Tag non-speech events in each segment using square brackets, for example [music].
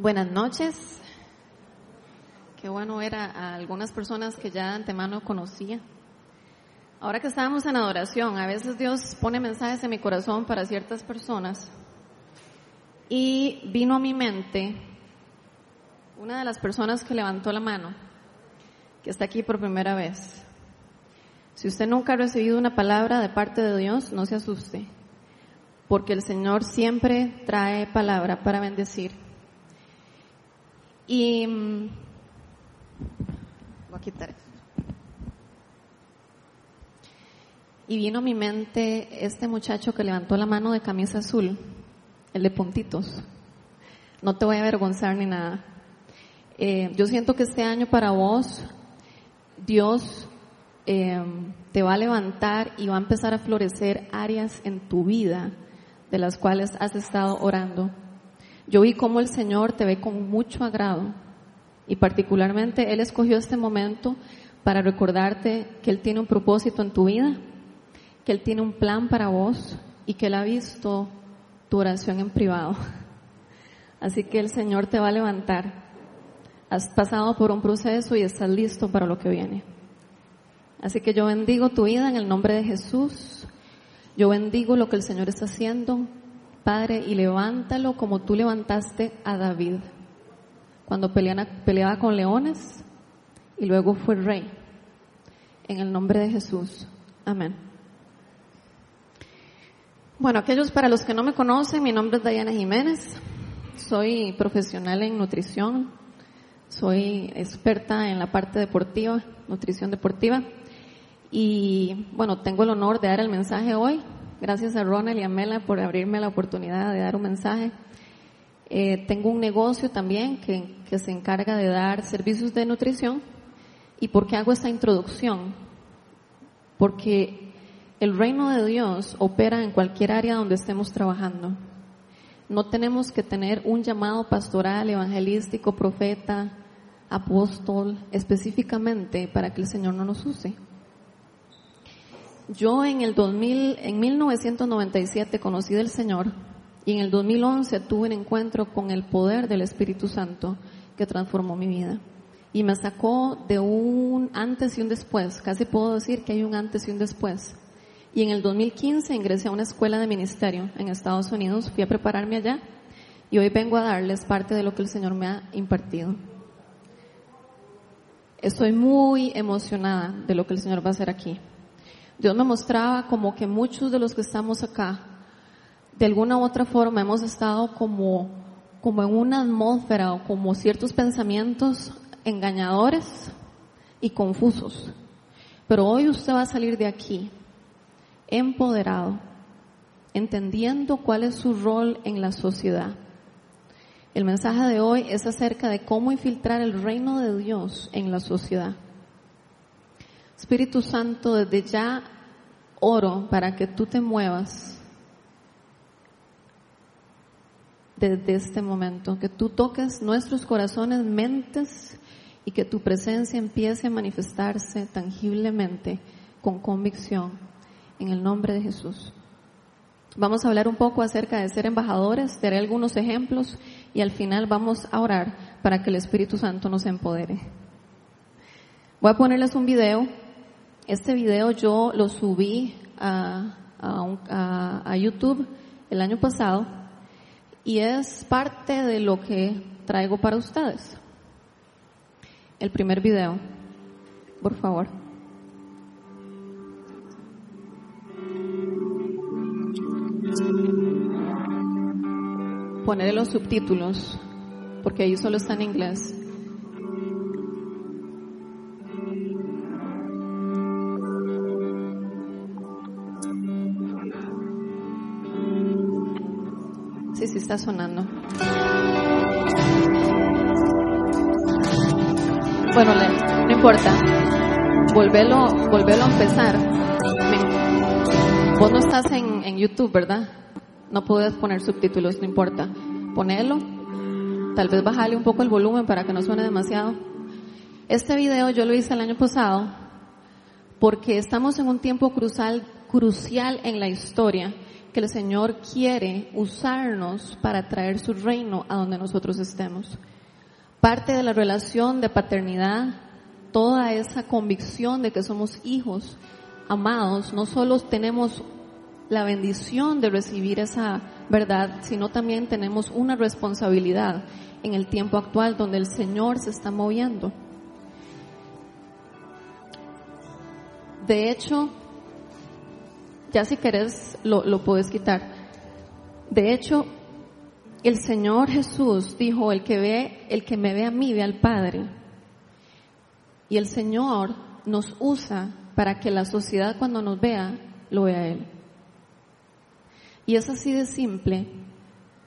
Buenas noches. Qué bueno ver a, algunas personas que ya de antemano conocía. Ahora que estábamos en adoración, a veces Dios pone mensajes en mi corazón para ciertas personas y vino a mi mente una de las personas que levantó la mano, que está aquí por primera vez. Si usted nunca ha recibido una palabra de parte de Dios, no se asuste, porque el Señor siempre trae palabra para bendecir. Y mm, voy a quitar Y vino a mi mente este muchacho que levantó la mano de camisa azul, el de puntitos. No te voy a avergonzar ni nada. Eh, yo siento que este año para vos, Dios eh, te va a levantar y va a empezar a florecer áreas en tu vida de las cuales has estado orando. Yo vi cómo el Señor te ve con mucho agrado y particularmente Él escogió este momento para recordarte que Él tiene un propósito en tu vida, que Él tiene un plan para vos y que Él ha visto tu oración en privado. [laughs] Así que el Señor te va a levantar. Has pasado por un proceso y estás listo para lo que viene. Así que yo bendigo tu vida en el nombre de Jesús. Yo bendigo lo que el Señor está haciendo. Padre, y levántalo como tú levantaste a David, cuando peleaba con leones y luego fue rey. En el nombre de Jesús. Amén. Bueno, aquellos para los que no me conocen, mi nombre es Diana Jiménez. Soy profesional en nutrición. Soy experta en la parte deportiva, nutrición deportiva. Y bueno, tengo el honor de dar el mensaje hoy Gracias a Ronald y a Mela por abrirme la oportunidad de dar un mensaje. Eh, tengo un negocio también que, que se encarga de dar servicios de nutrición. ¿Y por qué hago esta introducción? Porque el reino de Dios opera en cualquier área donde estemos trabajando. No tenemos que tener un llamado pastoral, evangelístico, profeta, apóstol, específicamente para que el Señor no nos use. Yo en el 2000, en 1997 conocí del Señor y en el 2011 tuve un encuentro con el poder del Espíritu Santo que transformó mi vida. Y me sacó de un antes y un después, casi puedo decir que hay un antes y un después. Y en el 2015 ingresé a una escuela de ministerio en Estados Unidos, fui a prepararme allá y hoy vengo a darles parte de lo que el Señor me ha impartido. Estoy muy emocionada de lo que el Señor va a hacer aquí. Dios me mostraba como que muchos de los que estamos acá, de alguna u otra forma hemos estado como, como en una atmósfera o como ciertos pensamientos engañadores y confusos. Pero hoy usted va a salir de aquí empoderado, entendiendo cuál es su rol en la sociedad. El mensaje de hoy es acerca de cómo infiltrar el reino de Dios en la sociedad. Espíritu Santo, desde ya oro para que tú te muevas desde este momento, que tú toques nuestros corazones, mentes y que tu presencia empiece a manifestarse tangiblemente con convicción en el nombre de Jesús. Vamos a hablar un poco acerca de ser embajadores, daré algunos ejemplos y al final vamos a orar para que el Espíritu Santo nos empodere. Voy a ponerles un video este video yo lo subí a, a, YouTube el año pasado y es parte de lo que traigo para ustedes. El primer video, por favor. Ponerle los subtítulos, porque ahí solo está en inglés. Está sonando. Bueno, no importa. Volvelo, volvelo a empezar. Vos no estás en, en YouTube, ¿verdad? No puedes poner subtítulos, no importa. Ponelo. Tal vez bajarle un poco el volumen para que no suene demasiado. Este video yo lo hice el año pasado porque estamos en un tiempo crucial, crucial en la historia que el Señor quiere usarnos para traer su reino a donde nosotros estemos. Parte de la relación de paternidad, toda esa convicción de que somos hijos amados, no solo tenemos la bendición de recibir esa verdad, sino también tenemos una responsabilidad en el tiempo actual donde el Señor se está moviendo. De hecho, ya si querés lo, lo puedes quitar. De hecho, el Señor Jesús dijo, el que ve, el que me ve a mí ve al Padre. Y el Señor nos usa para que la sociedad cuando nos vea, lo vea Él. Y es así de simple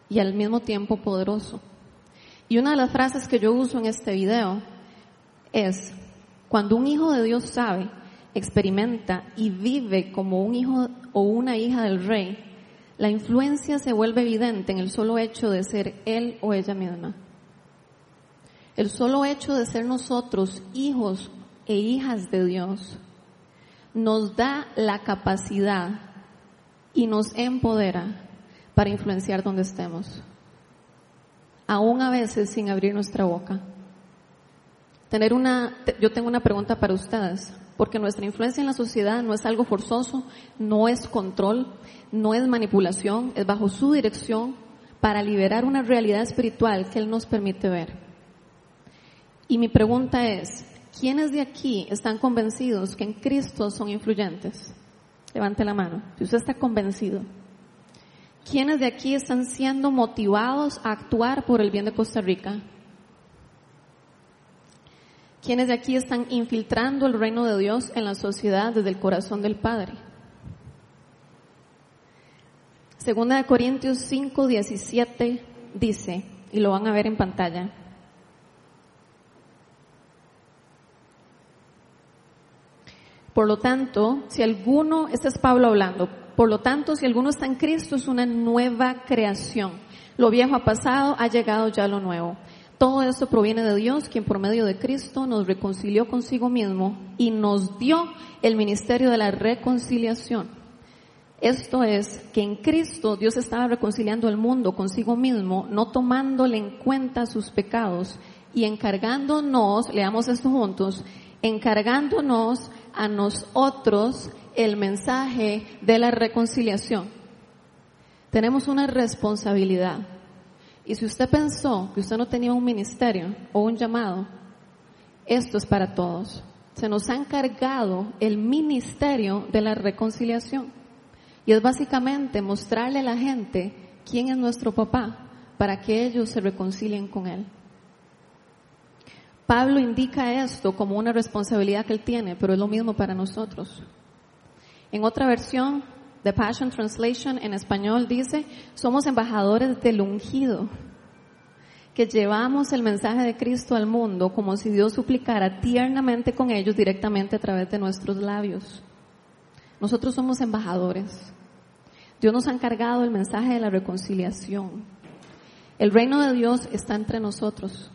y al mismo tiempo poderoso. Y una de las frases que yo uso en este video es, cuando un hijo de Dios sabe, experimenta y vive como un hijo o una hija del rey, la influencia se vuelve evidente en el solo hecho de ser él o ella misma. El solo hecho de ser nosotros hijos e hijas de Dios nos da la capacidad y nos empodera para influenciar donde estemos, aún a veces sin abrir nuestra boca. Tener una, yo tengo una pregunta para ustedes, porque nuestra influencia en la sociedad no es algo forzoso, no es control, no es manipulación, es bajo su dirección para liberar una realidad espiritual que Él nos permite ver. Y mi pregunta es, ¿Quiénes de aquí están convencidos que en Cristo son influyentes? Levante la mano. Si usted está convencido. ¿Quiénes de aquí están siendo motivados a actuar por el bien de Costa Rica? ¿Quiénes de aquí están infiltrando el reino de Dios en la sociedad desde el corazón del Padre? Segunda de Corintios 5, 17 dice, y lo van a ver en pantalla, Por lo tanto, si alguno, este es Pablo hablando, por lo tanto, si alguno está en Cristo es una nueva creación. Lo viejo ha pasado, ha llegado ya lo nuevo. Todo esto proviene de Dios, quien por medio de Cristo nos reconcilió consigo mismo y nos dio el ministerio de la reconciliación. Esto es que en Cristo Dios estaba reconciliando el mundo consigo mismo, no tomándole en cuenta sus pecados y encargándonos, leamos esto juntos, encargándonos a nosotros el mensaje de la reconciliación. Tenemos una responsabilidad. Y si usted pensó que usted no tenía un ministerio o un llamado, esto es para todos. Se nos ha encargado el ministerio de la reconciliación. Y es básicamente mostrarle a la gente quién es nuestro papá para que ellos se reconcilien con él. Pablo indica esto como una responsabilidad que él tiene, pero es lo mismo para nosotros. En otra versión, The Passion Translation en español dice, somos embajadores del ungido, que llevamos el mensaje de Cristo al mundo como si Dios suplicara tiernamente con ellos directamente a través de nuestros labios. Nosotros somos embajadores. Dios nos ha encargado el mensaje de la reconciliación. El reino de Dios está entre nosotros.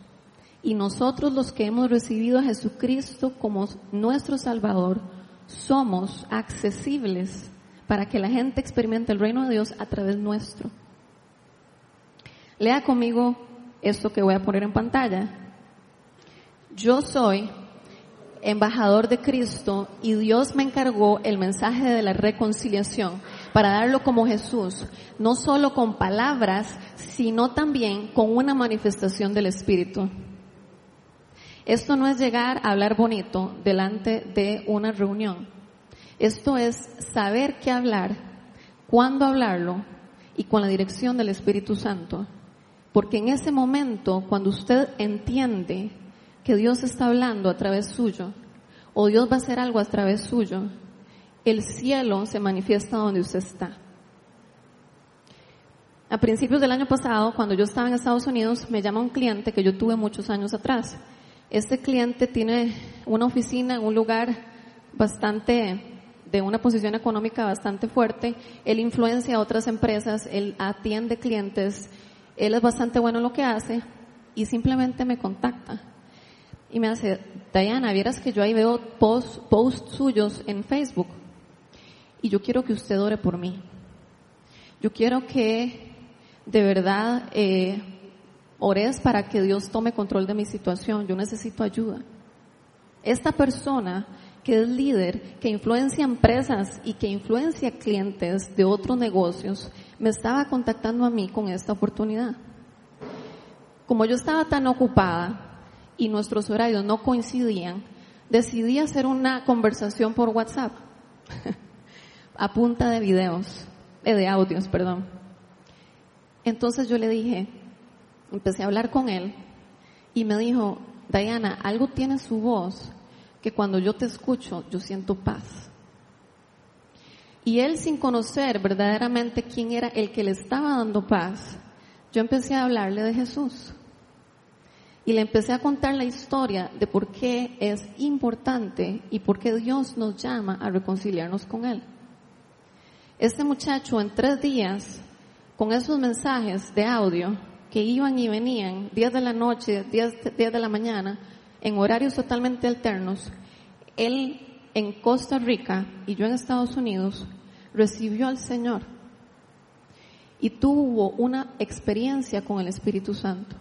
Y nosotros los que hemos recibido a Jesucristo como nuestro Salvador, somos accesibles para que la gente experimente el reino de Dios a través nuestro. Lea conmigo esto que voy a poner en pantalla. Yo soy embajador de Cristo y Dios me encargó el mensaje de la reconciliación para darlo como Jesús, no solo con palabras, sino también con una manifestación del Espíritu. Esto no es llegar a hablar bonito delante de una reunión. Esto es saber qué hablar, cuándo hablarlo y con la dirección del Espíritu Santo. Porque en ese momento, cuando usted entiende que Dios está hablando a través suyo, o Dios va a hacer algo a través suyo, el cielo se manifiesta donde usted está. A principios del año pasado, cuando yo estaba en Estados Unidos, me llama un cliente que yo tuve muchos años atrás este cliente tiene una oficina en un lugar bastante, de una posición económica bastante fuerte, él influencia a otras empresas, él atiende clientes, él es bastante bueno en lo que hace y simplemente me contacta. Y me hace, Diana, vieras que yo ahí veo posts post suyos en Facebook y yo quiero que usted ore por mí. Yo quiero que de verdad eh, ores para que Dios tome control de mi situación. Yo necesito ayuda. Esta persona que es líder, que influencia empresas y que influencia clientes de otros negocios, me estaba contactando a mí con esta oportunidad. Como yo estaba tan ocupada y nuestros horarios no coincidían, decidí hacer una conversación por WhatsApp [laughs] a punta de videos, eh, de audios, perdón. Entonces yo le dije, empecé a hablar con él y me dijo, Diana, algo tiene su voz que cuando yo te escucho yo siento paz. Y él sin conocer verdaderamente quién era el que le estaba dando paz, yo empecé a hablarle de Jesús. Y le empecé a contar la historia de por qué es importante y por qué Dios nos llama a reconciliarnos con Él. Este muchacho en tres días, con esos mensajes de audio que iban y venían, días de la noche, días, días de la mañana, en horarios totalmente alternos, él en Costa Rica y yo en Estados Unidos, recibió al Señor y tuvo una experiencia con el Espíritu Santo.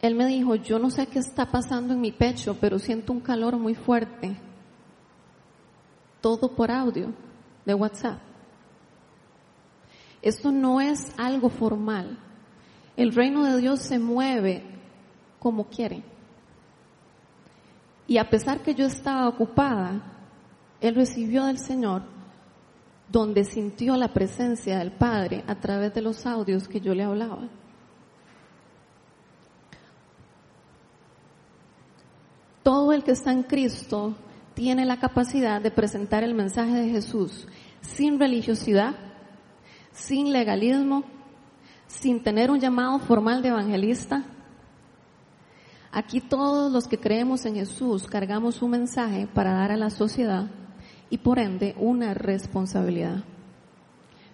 Él me dijo, yo no sé qué está pasando en mi pecho, pero siento un calor muy fuerte. Todo por audio de WhatsApp. Esto no es algo formal. El reino de Dios se mueve como quiere. Y a pesar que yo estaba ocupada, él recibió del Señor donde sintió la presencia del Padre a través de los audios que yo le hablaba. Todo el que está en Cristo tiene la capacidad de presentar el mensaje de Jesús sin religiosidad, sin legalismo, sin tener un llamado formal de evangelista. Aquí todos los que creemos en Jesús cargamos un mensaje para dar a la sociedad y por ende una responsabilidad.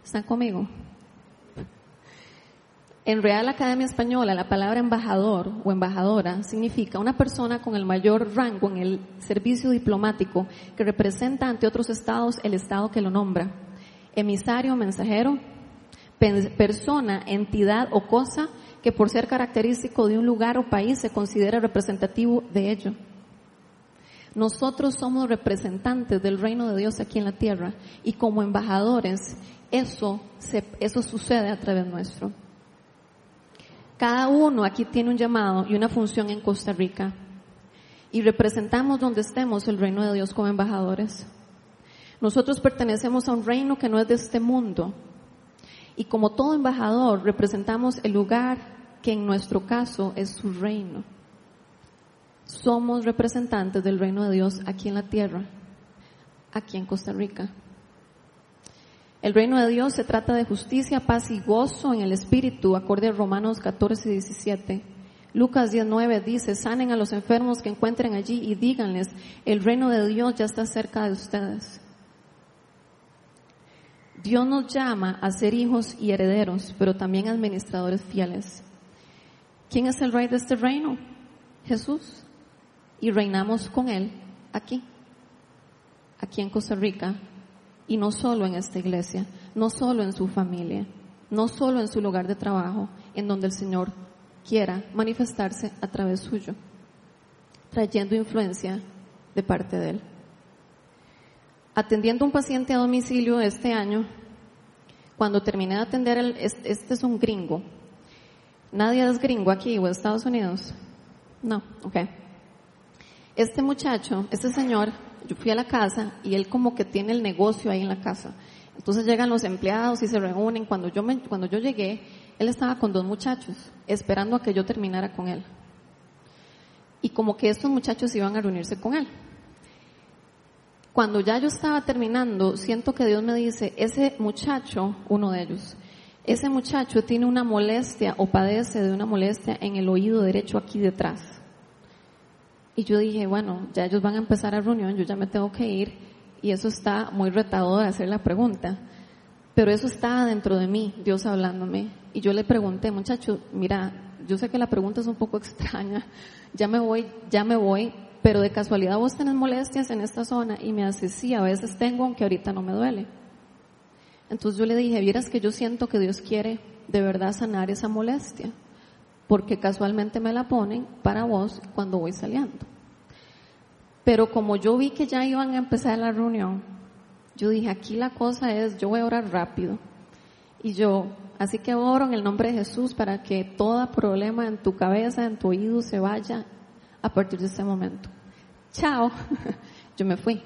¿Están conmigo? En Real Academia Española, la palabra embajador o embajadora significa una persona con el mayor rango en el servicio diplomático que representa ante otros estados el estado que lo nombra. Emisario, mensajero, persona, entidad o cosa que por ser característico de un lugar o país se considera representativo de ello. Nosotros somos representantes del reino de Dios aquí en la tierra y como embajadores eso, eso sucede a través nuestro. Cada uno aquí tiene un llamado y una función en Costa Rica y representamos donde estemos el reino de Dios como embajadores. Nosotros pertenecemos a un reino que no es de este mundo y como todo embajador representamos el lugar que en nuestro caso es su reino. Somos representantes del reino de Dios aquí en la tierra, aquí en Costa Rica. El reino de Dios se trata de justicia, paz y gozo en el Espíritu, acorde a Romanos 14 y 17. Lucas 19 dice, sanen a los enfermos que encuentren allí y díganles, el reino de Dios ya está cerca de ustedes. Dios nos llama a ser hijos y herederos, pero también administradores fieles. ¿Quién es el rey de este reino? Jesús. Y reinamos con Él aquí, aquí en Costa Rica, y no solo en esta iglesia, no solo en su familia, no solo en su lugar de trabajo, en donde el Señor quiera manifestarse a través suyo, trayendo influencia de parte de Él. Atendiendo un paciente a domicilio este año, cuando terminé de atender, el, este es un gringo. ¿Nadie es gringo aquí o en Estados Unidos? No, ok. Este muchacho, este señor, yo fui a la casa y él como que tiene el negocio ahí en la casa. Entonces llegan los empleados y se reúnen. Cuando yo, cuando yo llegué, él estaba con dos muchachos, esperando a que yo terminara con él. Y como que estos muchachos iban a reunirse con él. Cuando ya yo estaba terminando, siento que Dios me dice, ese muchacho, uno de ellos, ese muchacho tiene una molestia o padece de una molestia en el oído derecho aquí detrás. Y yo dije, bueno, ya ellos van a empezar a reunión, yo ya me tengo que ir y eso está muy retado de hacer la pregunta. Pero eso estaba dentro de mí, Dios hablándome. Y yo le pregunté, muchacho, mira, yo sé que la pregunta es un poco [laughs] extraña, ya me voy, ya me voy, pero de casualidad vos tenés molestias en esta zona y me hace, sí, a veces tengo, aunque ahorita no me duele. Entonces yo le dije, vieras que yo siento que Dios quiere de verdad sanar esa molestia, porque casualmente me la ponen para vos cuando voy saliendo. Pero como yo vi que ya iban a empezar la reunión, yo dije, aquí la cosa es, yo voy a orar rápido. Y yo, así que oro en el nombre de Jesús para que todo problema en tu cabeza, en tu oído, se vaya a partir de ese momento. Chao. [laughs] yo me fui.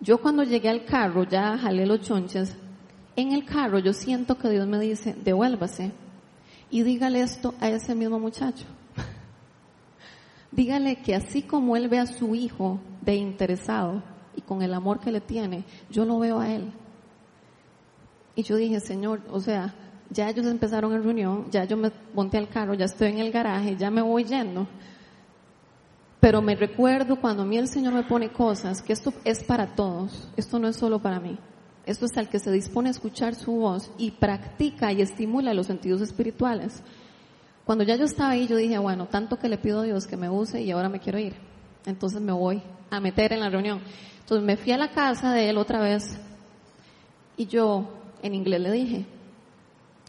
Yo cuando llegué al carro, ya jalé los chonches, en el carro yo siento que Dios me dice, devuélvase y dígale esto a ese mismo muchacho. [laughs] dígale que así como él ve a su hijo de interesado y con el amor que le tiene, yo lo veo a él. Y yo dije, Señor, o sea, ya ellos empezaron en reunión, ya yo me monté al carro, ya estoy en el garaje, ya me voy yendo. Pero me recuerdo cuando a mí el Señor me pone cosas, que esto es para todos, esto no es solo para mí. Esto es al que se dispone a escuchar su voz y practica y estimula los sentidos espirituales. Cuando ya yo estaba ahí, yo dije, bueno, tanto que le pido a Dios que me use y ahora me quiero ir. Entonces me voy a meter en la reunión. Entonces me fui a la casa de él otra vez y yo en inglés le dije,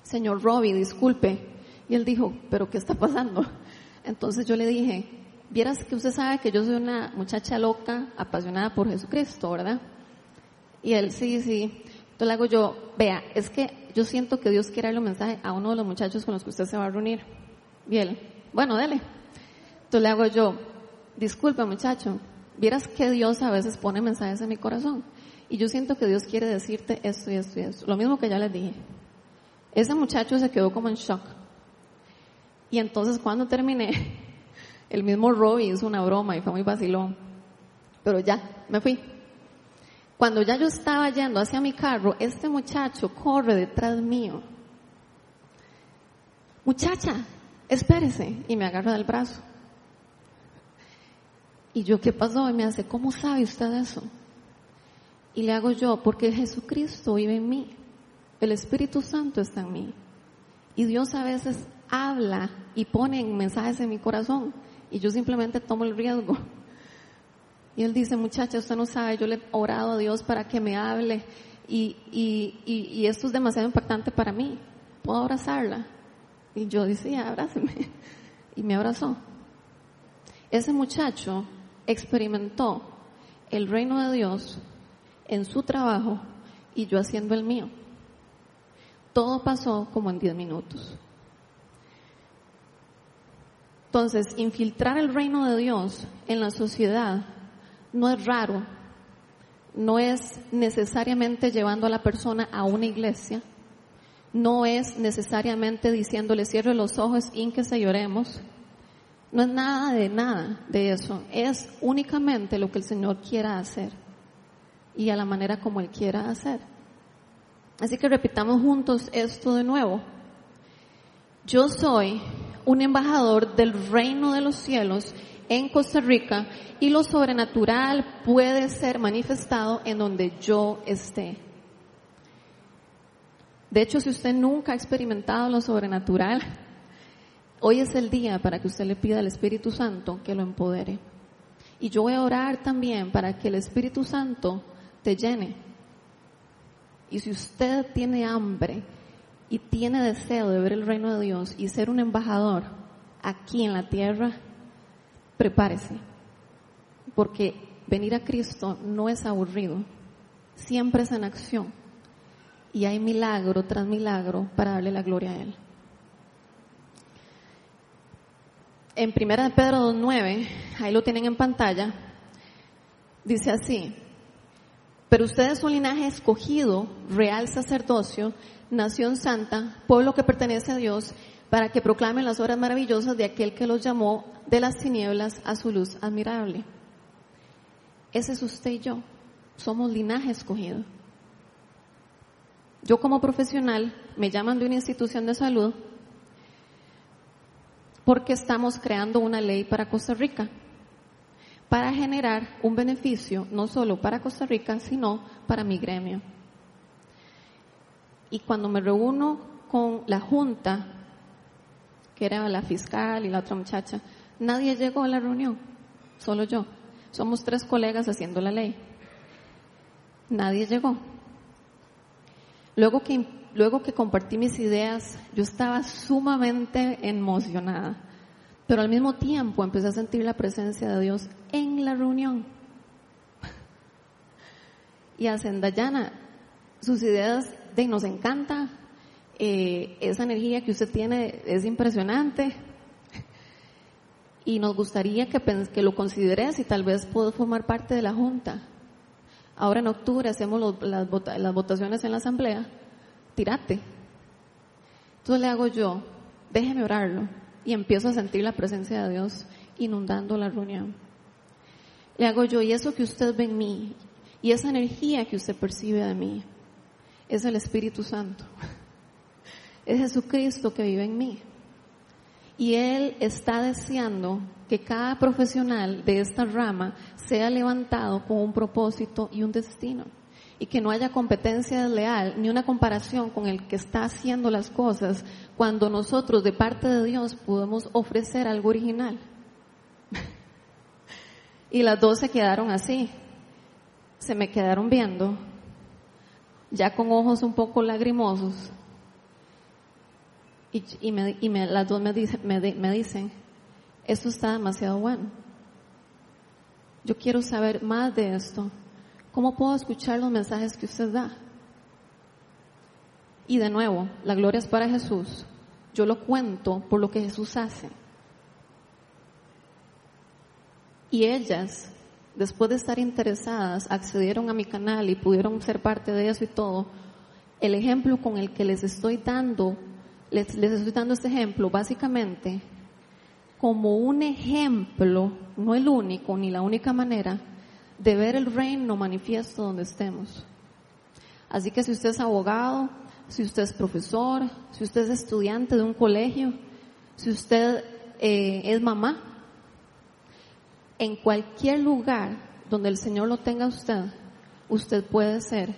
señor Robbie, disculpe. Y él dijo, pero ¿qué está pasando? Entonces yo le dije, vieras que usted sabe que yo soy una muchacha loca, apasionada por Jesucristo, ¿verdad? Y él, sí, sí. Entonces le hago yo, vea, es que yo siento que Dios quiere darle un mensaje a uno de los muchachos con los que usted se va a reunir. Y él, bueno, dele. Entonces le hago yo, disculpe muchacho, vieras que Dios a veces pone mensajes en mi corazón. Y yo siento que Dios quiere decirte esto y esto y esto. Lo mismo que ya les dije. Ese muchacho se quedó como en shock. Y entonces cuando terminé, [laughs] el mismo Robbie hizo una broma y fue muy vacilón. Pero ya, me fui. Cuando ya yo estaba yendo hacia mi carro, este muchacho corre detrás mío. Muchacha, espérese. Y me agarra del brazo. Y yo, ¿qué pasó? Y me hace, ¿cómo sabe usted eso? Y le hago yo, porque Jesucristo vive en mí. El Espíritu Santo está en mí. Y Dios a veces habla y pone mensajes en mi corazón. Y yo simplemente tomo el riesgo. Y él dice, muchacha, usted no sabe, yo le he orado a Dios para que me hable y, y, y, esto es demasiado impactante para mí. ¿Puedo abrazarla? Y yo decía, abrázame. Y me abrazó. Ese muchacho experimentó el reino de Dios en su trabajo y yo haciendo el mío. Todo pasó como en 10 minutos. Entonces, infiltrar el reino de Dios en la sociedad no es raro, no es necesariamente llevando a la persona a una iglesia, no es necesariamente diciéndole cierre los ojos se lloremos, no es nada de nada de eso, es únicamente lo que el Señor quiera hacer y a la manera como Él quiera hacer. Así que repitamos juntos esto de nuevo. Yo soy un embajador del reino de los cielos en Costa Rica y lo sobrenatural puede ser manifestado en donde yo esté. De hecho, si usted nunca ha experimentado lo sobrenatural, hoy es el día para que usted le pida al Espíritu Santo que lo empodere. Y yo voy a orar también para que el Espíritu Santo te llene. Y si usted tiene hambre y tiene deseo de ver el reino de Dios y ser un embajador aquí en la tierra, prepárese, porque venir a Cristo no es aburrido, siempre es en acción y hay milagro tras milagro para darle la gloria a Él. En primera de Pedro 2.9, ahí lo tienen en pantalla, dice así, pero ustedes son linaje escogido, real sacerdocio, nación santa, pueblo que pertenece a Dios, para que proclamen las obras maravillosas de aquel que los llamó de las tinieblas a su luz admirable. Ese es usted y yo. Somos linaje escogido. Yo como profesional me llaman de una institución de salud porque estamos creando una ley para Costa Rica para generar un beneficio no solo para Costa Rica, sino para mi gremio. Y cuando me reúno con la junta que era la fiscal y la otra muchacha, nadie llegó a la reunión, solo yo. Somos tres colegas haciendo la ley. Nadie llegó. Luego que, luego que compartí mis ideas, yo estaba sumamente emocionada, pero al mismo tiempo empecé a sentir la presencia de Dios en la reunión. [laughs] Y a Zendayana, sus ideas de nos encanta, eh, esa energía que usted tiene es impresionante [laughs] y nos gustaría que, que lo consideres y tal vez puedo formar parte de la Junta. Ahora en octubre hacemos las, votaciones en la Asamblea, tirate. Entonces le hago yo, déjeme orarlo y empiezo a sentir la presencia de Dios inundando la reunión. Le hago yo, y eso que usted ve en mí, y esa energía que usted percibe de mí, es el Espíritu Santo. Es Jesucristo que vive en mí. Y Él está deseando que cada profesional de esta rama sea levantado con un propósito y un destino. Y que no haya competencia leal ni una comparación con el que está haciendo las cosas cuando nosotros de parte de Dios podemos ofrecer algo original. [laughs] y las dos se quedaron así. Se me quedaron viendo, ya con ojos un poco lagrimosos y, me, las dos me, me, dicen, esto está demasiado bueno. Yo quiero saber más de esto. ¿Cómo puedo escuchar los mensajes que usted da? Y de nuevo, la gloria es para Jesús. Yo lo cuento por lo que Jesús hace. Y ellas, después de estar interesadas, accedieron a mi canal y pudieron ser parte de eso y todo. El ejemplo con el que les estoy dando les, estoy dando este ejemplo básicamente como un ejemplo, no el único ni la única manera, de ver el reino manifiesto donde estemos. Así que si usted es abogado, si usted es profesor, si usted es estudiante de un colegio, si usted eh, es mamá, en cualquier lugar donde el Señor lo tenga usted, usted puede ser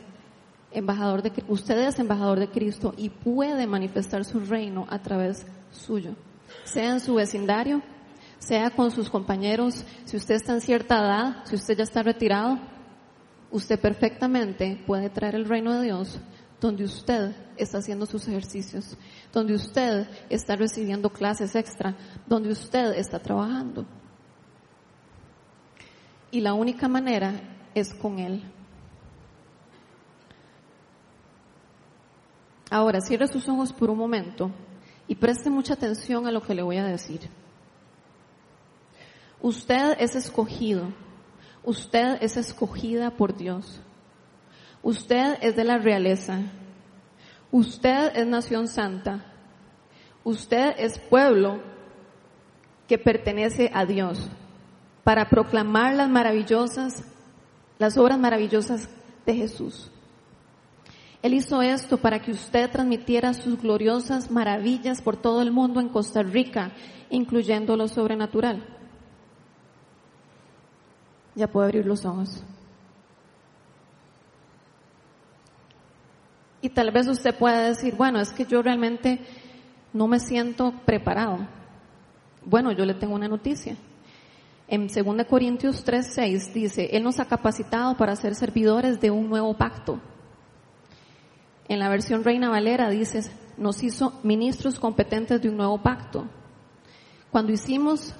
embajador de usted embajador de Cristo y puede manifestar su reino a través suyo, sea en su vecindario, sea con sus compañeros, si usted está en cierta edad, si usted ya está retirado, usted perfectamente puede traer el reino de Dios donde usted está haciendo sus ejercicios, donde usted está recibiendo clases extra, donde usted está trabajando. Y la única manera es con Él. Ahora, cierre sus ojos por un momento y preste mucha atención a lo que le voy a decir. Usted es escogido, usted es escogida por Dios, usted es de la realeza, usted es nación santa, usted es pueblo que pertenece a Dios para proclamar las maravillosas, las obras maravillosas de Jesús. Él hizo esto para que usted transmitiera sus gloriosas maravillas por todo el mundo en Costa Rica, incluyendo lo sobrenatural. Ya puedo abrir los ojos. Y tal vez usted pueda decir, bueno, es que yo realmente no me siento preparado. Bueno, yo le tengo una noticia. En 2 Corintios 3:6 dice, Él nos ha capacitado para ser servidores de un nuevo pacto en la versión Reina Valera dice, nos hizo ministros competentes de un nuevo pacto. Cuando hicimos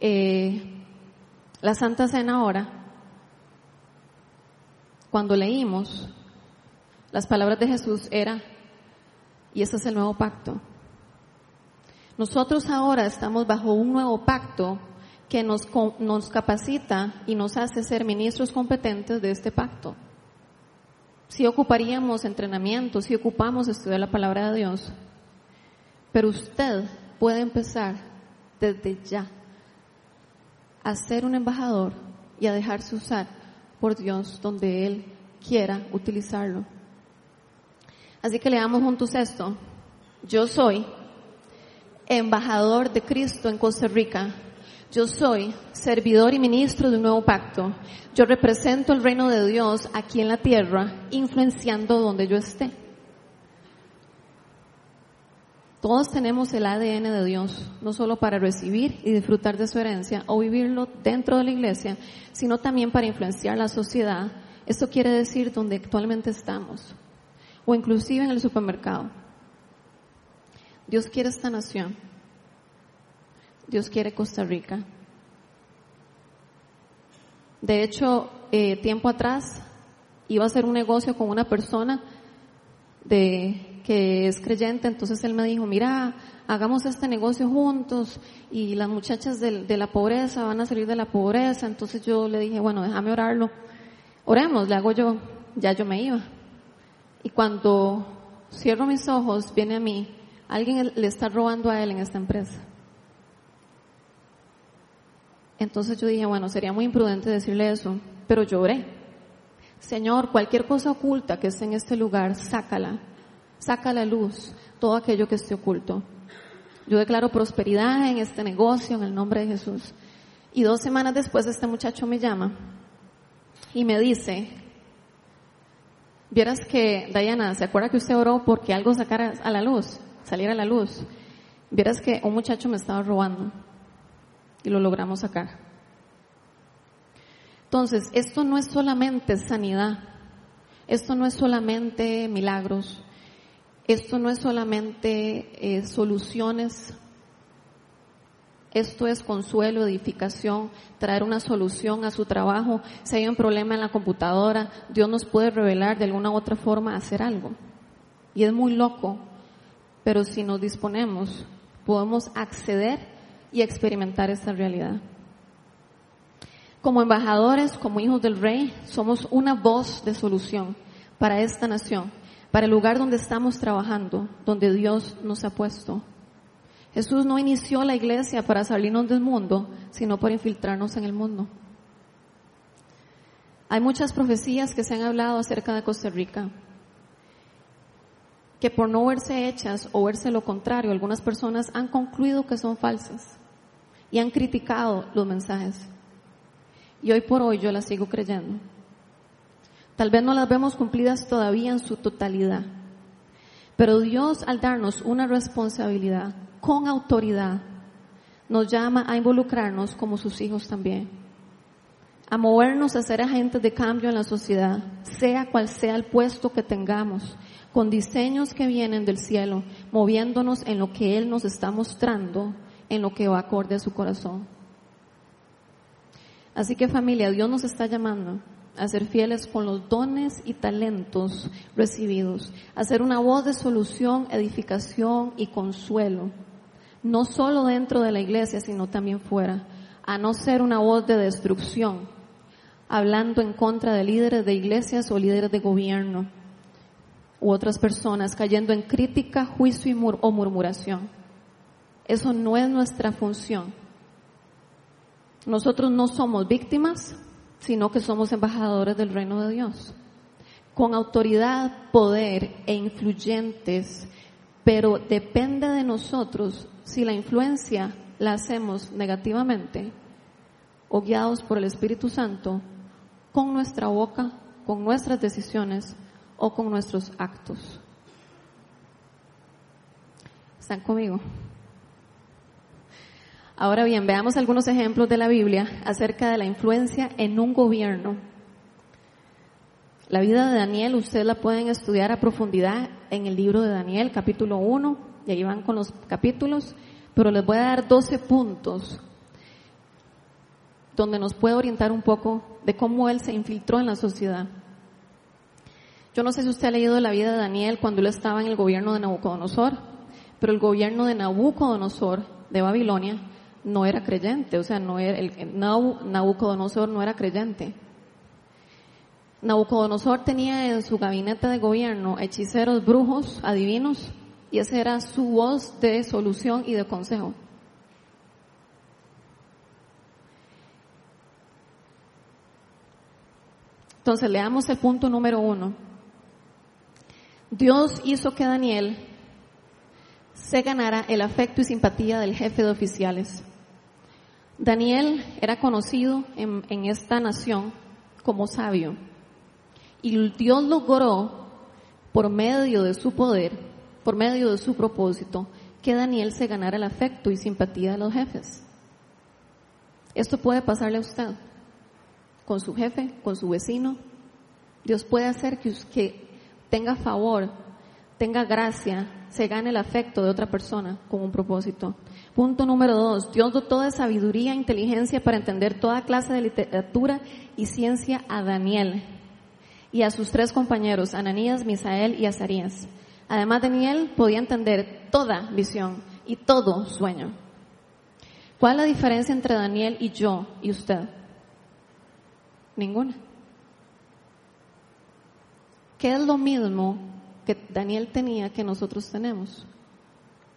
eh, la Santa Cena ahora, cuando leímos las palabras de Jesús era, y ese es el nuevo pacto. Nosotros ahora estamos bajo un nuevo pacto que nos, nos capacita y nos hace ser ministros competentes de este pacto si ocuparíamos entrenamiento, si ocupamos estudiar la palabra de Dios, pero usted puede empezar desde ya a ser un embajador y a dejarse usar por Dios donde Él quiera utilizarlo. Así que leamos juntos esto. Yo soy embajador de Cristo en Costa Rica yo soy servidor y ministro de un nuevo pacto. Yo represento el reino de Dios aquí en la tierra, influenciando donde yo esté. Todos tenemos el ADN de Dios, no solo para recibir y disfrutar de su herencia o vivirlo dentro de la iglesia, sino también para influenciar la sociedad. Esto quiere decir donde actualmente estamos. o inclusive en el supermercado. Dios quiere esta nación. Dios quiere Costa Rica. De hecho, eh, tiempo atrás iba a hacer un negocio con una persona de que es creyente, entonces él me dijo, mira, hagamos este negocio juntos y las muchachas de, de, la pobreza van a salir de la pobreza. Entonces yo le dije, bueno, déjame orarlo. Oremos, le hago yo, ya yo me iba. Y cuando cierro mis ojos, viene a mí, alguien le está robando a él en esta empresa. Entonces yo dije, bueno, sería muy imprudente decirle eso, pero lloré. Señor, cualquier cosa oculta que esté en este lugar, sácala, saca a la luz todo aquello que esté oculto. Yo declaro prosperidad en este negocio en el nombre de Jesús. Y dos semanas después este muchacho me llama y me dice, vieras que, Diana, ¿se acuerda que usted oró porque algo sacara a la luz, saliera a la luz? Vieras que un muchacho me estaba robando y lo logramos sacar. Entonces, esto no es solamente sanidad, esto no es solamente milagros, esto no es solamente eh, soluciones, esto es consuelo, edificación, traer una solución a su trabajo. Si hay un problema en la computadora, Dios nos puede revelar de alguna u otra forma hacer algo. Y es muy loco, pero si nos disponemos, podemos acceder y experimentar esta realidad. Como embajadores, como hijos del rey, somos una voz de solución para esta nación para el lugar donde estamos trabajando, donde Dios nos ha puesto. Jesús no inició la iglesia para salirnos del mundo, sino para infiltrarnos en el mundo. Hay muchas profecías que se han hablado acerca de Costa Rica, que por no verse hechas o verse lo contrario, algunas personas han concluido que son falsas y han criticado los mensajes. Y hoy por hoy yo las sigo creyendo. Tal vez no las vemos cumplidas todavía en su totalidad. Pero Dios al darnos una responsabilidad con autoridad, nos llama a involucrarnos como sus hijos también. A movernos a ser agentes de cambio en la sociedad, sea cual sea el puesto que tengamos, con diseños que vienen del cielo, moviéndonos en lo que Él nos está mostrando, en lo que va acorde a su corazón. Así que familia, Dios nos está llamando a ser fieles con los dones y talentos recibidos, a ser una voz de solución, edificación y consuelo, no solo dentro de la iglesia, sino también fuera, a no ser una voz de destrucción, hablando en contra de líderes de iglesias o líderes de gobierno u otras personas, cayendo en crítica, juicio y o murmuración. Eso no es nuestra función. Nosotros no somos víctimas, sino que somos embajadores del reino de Dios, con autoridad, poder e influyentes, pero depende de nosotros si la influencia la hacemos negativamente o guiados por el Espíritu Santo con nuestra boca, con nuestras decisiones o con nuestros actos. ¿Están conmigo? Ahora bien, veamos algunos ejemplos de la Biblia acerca de la influencia en un gobierno. La vida de Daniel ustedes la pueden estudiar a profundidad en el libro de Daniel, capítulo 1, y ahí van con los capítulos, pero les voy a dar 12 puntos donde nos puede orientar un poco de cómo él se infiltró en la sociedad. Yo no sé si usted ha leído la vida de Daniel cuando él estaba en el gobierno de Nabucodonosor, pero el gobierno de Nabucodonosor de Babilonia no era creyente, o sea, no era, el, Nabucodonosor no era creyente. Nabucodonosor tenía en su gabinete de gobierno hechiceros, brujos, adivinos, y esa era su voz de solución y de consejo. Entonces, leamos el punto número uno. Dios hizo que Daniel se ganara el afecto y simpatía del jefe de oficiales. Daniel era conocido en, esta nación como sabio y Dios logró por medio de su poder, por medio de su propósito, que Daniel se ganara el afecto y simpatía de los jefes. Esto puede pasarle a usted, con su jefe, con su vecino. Dios puede hacer que, tenga favor, tenga gracia, se gane el afecto de otra persona con un propósito. Punto número dos, Dios dotó de sabiduría e inteligencia para entender toda clase de literatura y ciencia a Daniel y a sus tres compañeros, Ananías, Misael y Azarías. Además, Daniel podía entender toda visión y todo sueño. ¿Cuál es la diferencia entre Daniel y yo y usted? Ninguna. ¿Qué es lo mismo que Daniel tenía que nosotros tenemos?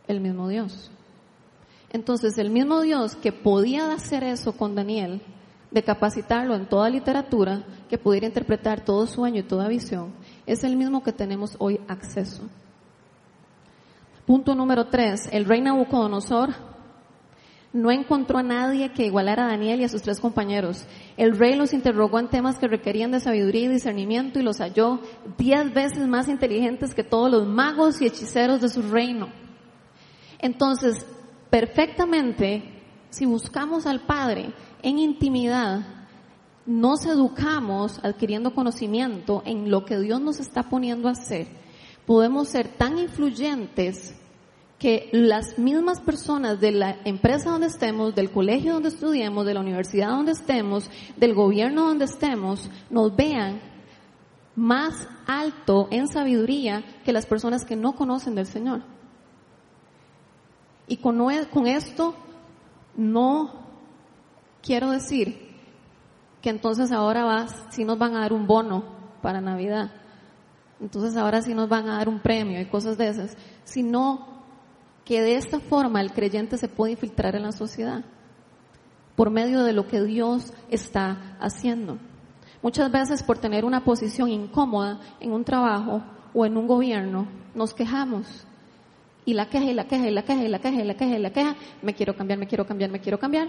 El mismo Dios. Entonces, el mismo Dios que podía hacer eso con Daniel, de capacitarlo en toda literatura, que pudiera interpretar todo sueño y toda visión, es el mismo que tenemos hoy acceso. Punto número tres, el rey Nabucodonosor no encontró a nadie que igualara a Daniel y a sus tres compañeros. El rey los interrogó en temas que requerían de sabiduría y discernimiento y los halló diez veces más inteligentes que todos los magos y hechiceros de su reino. Entonces, perfectamente, si buscamos al Padre en intimidad, nos educamos adquiriendo conocimiento en lo que Dios nos está poniendo a hacer, podemos ser tan influyentes que las mismas personas de la empresa donde estemos, del colegio donde estudiemos, de la universidad donde estemos, del gobierno donde estemos, nos vean más alto en sabiduría que las personas que no conocen del Señor. Y con, esto no quiero decir que entonces ahora sí nos van a dar un bono para Navidad, entonces ahora sí nos van a dar un premio y cosas de esas, sino que de esta forma el creyente se puede infiltrar en la sociedad por medio de lo que Dios está haciendo. Muchas veces por tener una posición incómoda en un trabajo o en un gobierno, nos quejamos. Y la queja, y la queja, y la queja, y la queja, y la queja, y la queja, me quiero cambiar, me quiero cambiar, me quiero cambiar.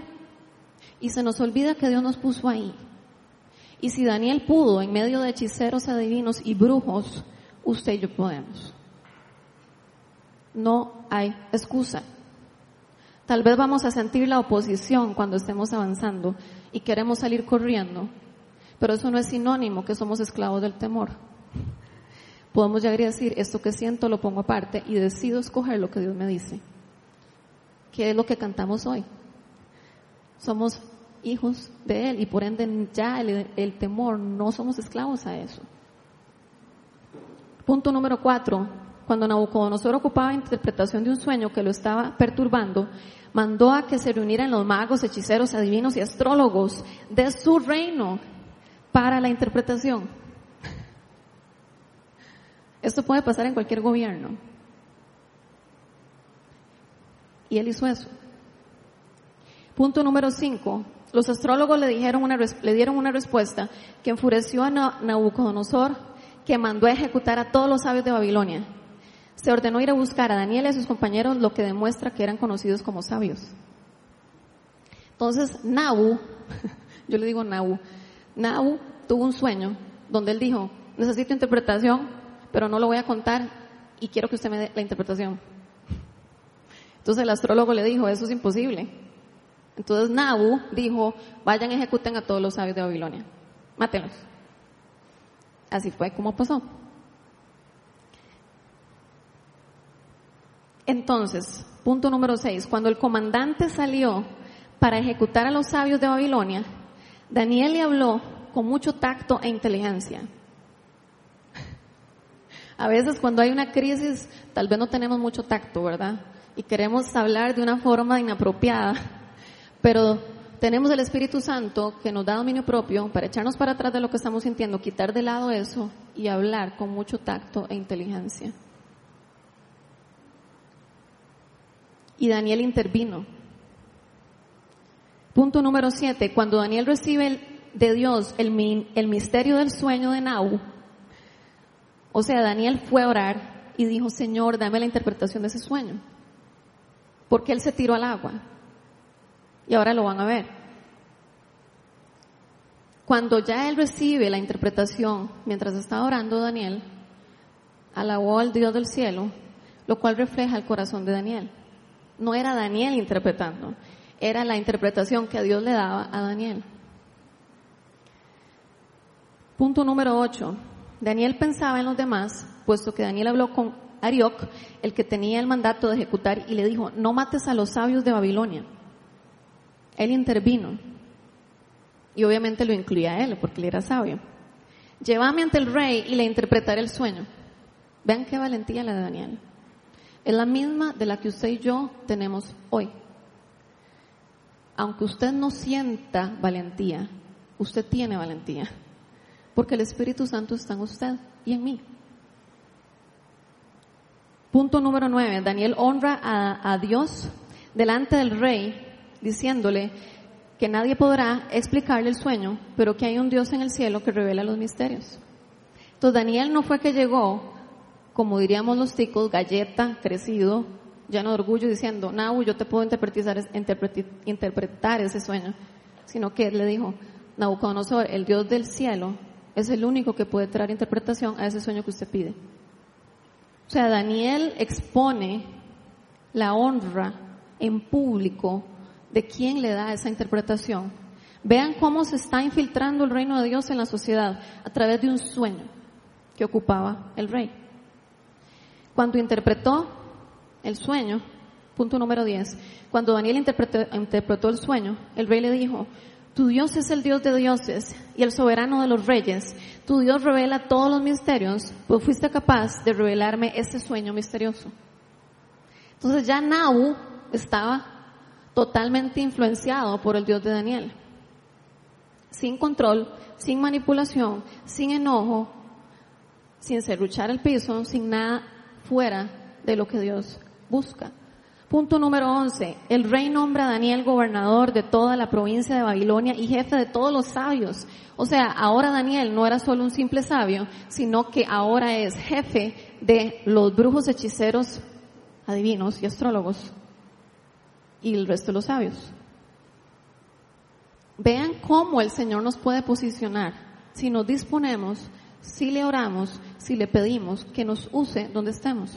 Y se nos olvida que Dios nos puso ahí. Y si Daniel pudo, en medio de hechiceros adivinos y brujos, usted y yo podemos no hay excusa. Tal vez vamos a sentir la oposición cuando estemos avanzando y queremos salir corriendo, pero eso no es sinónimo que somos esclavos del temor. Podemos llegar y decir, esto que siento lo pongo aparte y decido escoger lo que Dios me dice. ¿Qué es lo que cantamos hoy? Somos hijos de Él y por ende ya el, el temor, no somos esclavos a eso. Punto número cuatro, cuando Nabucodonosor ocupaba interpretación de un sueño que lo estaba perturbando, mandó a que se reunieran los magos, hechiceros, adivinos y astrólogos de su reino para la interpretación. Esto puede pasar en cualquier gobierno. Y él hizo eso. Punto número cinco. Los astrólogos le, dijeron una, le dieron una respuesta que enfureció a Nabucodonosor, que mandó a ejecutar a todos los sabios de Babilonia se ordenó ir a buscar a Daniel y a sus compañeros, lo que demuestra que eran conocidos como sabios. Entonces, Nabu, [laughs] yo le digo Nabu, Nabu tuvo un sueño donde él dijo, necesito interpretación, pero no lo voy a contar y quiero que usted me dé la interpretación. Entonces el astrólogo le dijo, eso es imposible. Entonces Nabu dijo, vayan ejecuten a todos los sabios de Babilonia, mátenlos. Así fue como pasó. Entonces, punto número 6, cuando el comandante salió para ejecutar a los sabios de Babilonia, Daniel le habló con mucho tacto e inteligencia. A veces cuando hay una crisis, tal vez no tenemos mucho tacto, ¿verdad? Y queremos hablar de una forma inapropiada, pero tenemos el Espíritu Santo que nos da dominio propio para echarnos para atrás de lo que estamos sintiendo, quitar de lado eso y hablar con mucho tacto e inteligencia. Y Daniel intervino. Punto número siete, cuando Daniel recibe de Dios el, el misterio del sueño de Naú, o sea, Daniel fue a orar y dijo, Señor, dame la interpretación de ese sueño, porque él se tiró al agua y ahora lo van a ver. Cuando ya él recibe la interpretación, mientras está orando Daniel, alabó al Dios del cielo, lo cual refleja el corazón de Daniel. No era Daniel interpretando, era la interpretación que Dios le daba a Daniel. Punto número 8. Daniel pensaba en los demás puesto que Daniel habló con Arioc, el que tenía el mandato de ejecutar, y le dijo, no mates a los sabios de Babilonia. Él intervino. Y obviamente lo incluía él, porque él era sabio. Llévame ante el rey y le interpretaré el sueño. Vean qué valentía la de Daniel. Es la misma de la que usted y yo tenemos hoy. Aunque usted no sienta valentía, usted tiene valentía. Porque el Espíritu Santo está en usted y en mí. Punto número nueve. Daniel honra a, a Dios delante del rey diciéndole que nadie podrá explicarle el sueño, pero que hay un Dios en el cielo que revela los misterios. Entonces Daniel no fue que llegó, como diríamos los ticos, galleta, crecido, lleno de orgullo, diciendo, Nahu, yo te puedo interpretar, interpretar ese sueño, sino que él le dijo, Nabucodonosor, el Dios del cielo, es el único que puede traer interpretación a ese sueño que usted pide. O sea, Daniel expone la honra en público de quién le da esa interpretación. Vean cómo se está infiltrando el reino de Dios en la sociedad a través de un sueño que ocupaba el rey. Cuando interpretó el sueño, punto número 10, cuando Daniel interpretó, interpretó el sueño, el rey le dijo, tu Dios es el Dios de dioses y el soberano de los reyes. Tu Dios revela todos los misterios, pues fuiste capaz de revelarme este sueño misterioso. Entonces ya Nahu estaba totalmente influenciado por el Dios de Daniel. Sin control, sin manipulación, sin enojo, sin serruchar el piso, sin nada fuera de lo que Dios busca. Punto número 11. El rey nombra a Daniel gobernador de toda la provincia de Babilonia y jefe de todos los sabios. O sea, ahora Daniel no era solo un simple sabio, sino que ahora es jefe de los brujos, hechiceros, adivinos y astrólogos y el resto de los sabios. Vean cómo el Señor nos puede posicionar si nos disponemos, si le oramos, si le pedimos que nos use donde estemos.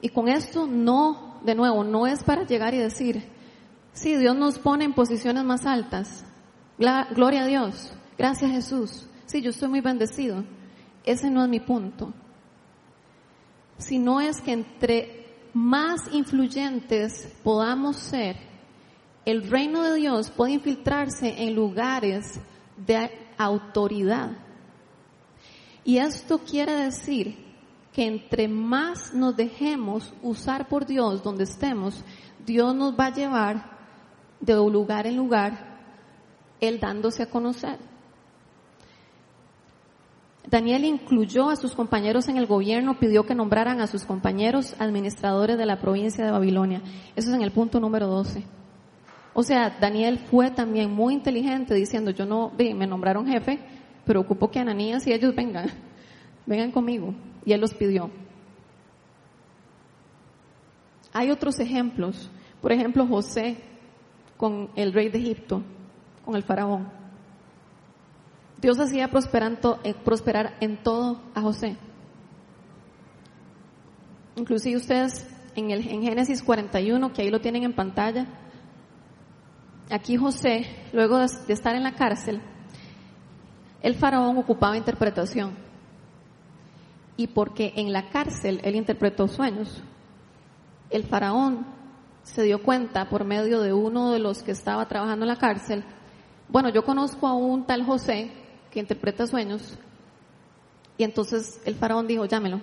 Y con esto no de nuevo, no es para llegar y decir, sí, Dios nos pone en posiciones más altas. Gloria a Dios. Gracias Jesús. Sí, yo estoy muy bendecido. Ese no es mi punto. Sino es que entre más influyentes podamos ser, el reino de Dios puede infiltrarse en lugares de autoridad. Y esto quiere decir que entre más nos dejemos usar por Dios donde estemos, Dios nos va a llevar de lugar en lugar, Él dándose a conocer. Daniel incluyó a sus compañeros en el gobierno, pidió que nombraran a sus compañeros administradores de la provincia de Babilonia. Eso es en el punto número 12. O sea, Daniel fue también muy inteligente diciendo, yo no, me nombraron jefe, pero ocupo que Ananías y ellos vengan, vengan conmigo y él los pidió. Hay otros ejemplos, por ejemplo José con el rey de Egipto, con el faraón. Dios hacía eh, prosperar en todo a José. Inclusive ustedes en, el, en Génesis 41, que ahí lo tienen en pantalla, aquí José, luego de estar en la cárcel, el faraón ocupaba interpretación y porque en la cárcel él interpretó sueños. El faraón se dio cuenta por medio de uno de los que estaba trabajando en la cárcel, bueno, yo conozco a un tal José que interpreta sueños, y entonces el faraón dijo, llámelo.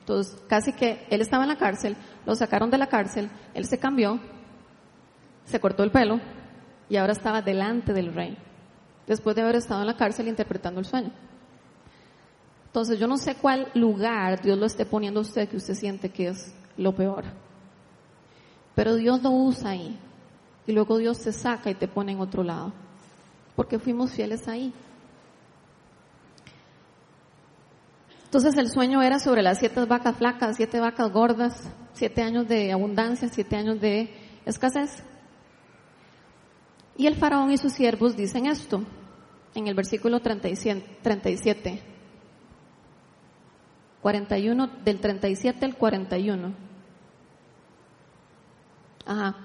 Entonces, casi que él estaba en la cárcel, lo sacaron de la cárcel, él se cambió, se cortó el pelo y ahora estaba delante del rey, después de haber estado en la cárcel interpretando el sueño. Entonces yo no sé cuál lugar Dios lo esté poniendo a usted que usted siente que es lo peor. Pero Dios lo usa ahí. Y luego Dios te saca y te pone en otro lado. Porque fuimos fieles ahí. Entonces el sueño era sobre las siete vacas flacas, siete vacas gordas, siete años de abundancia, siete años de escasez. Y el faraón y sus siervos dicen esto en el versículo 37. 41, del 37 al 41. Ajá.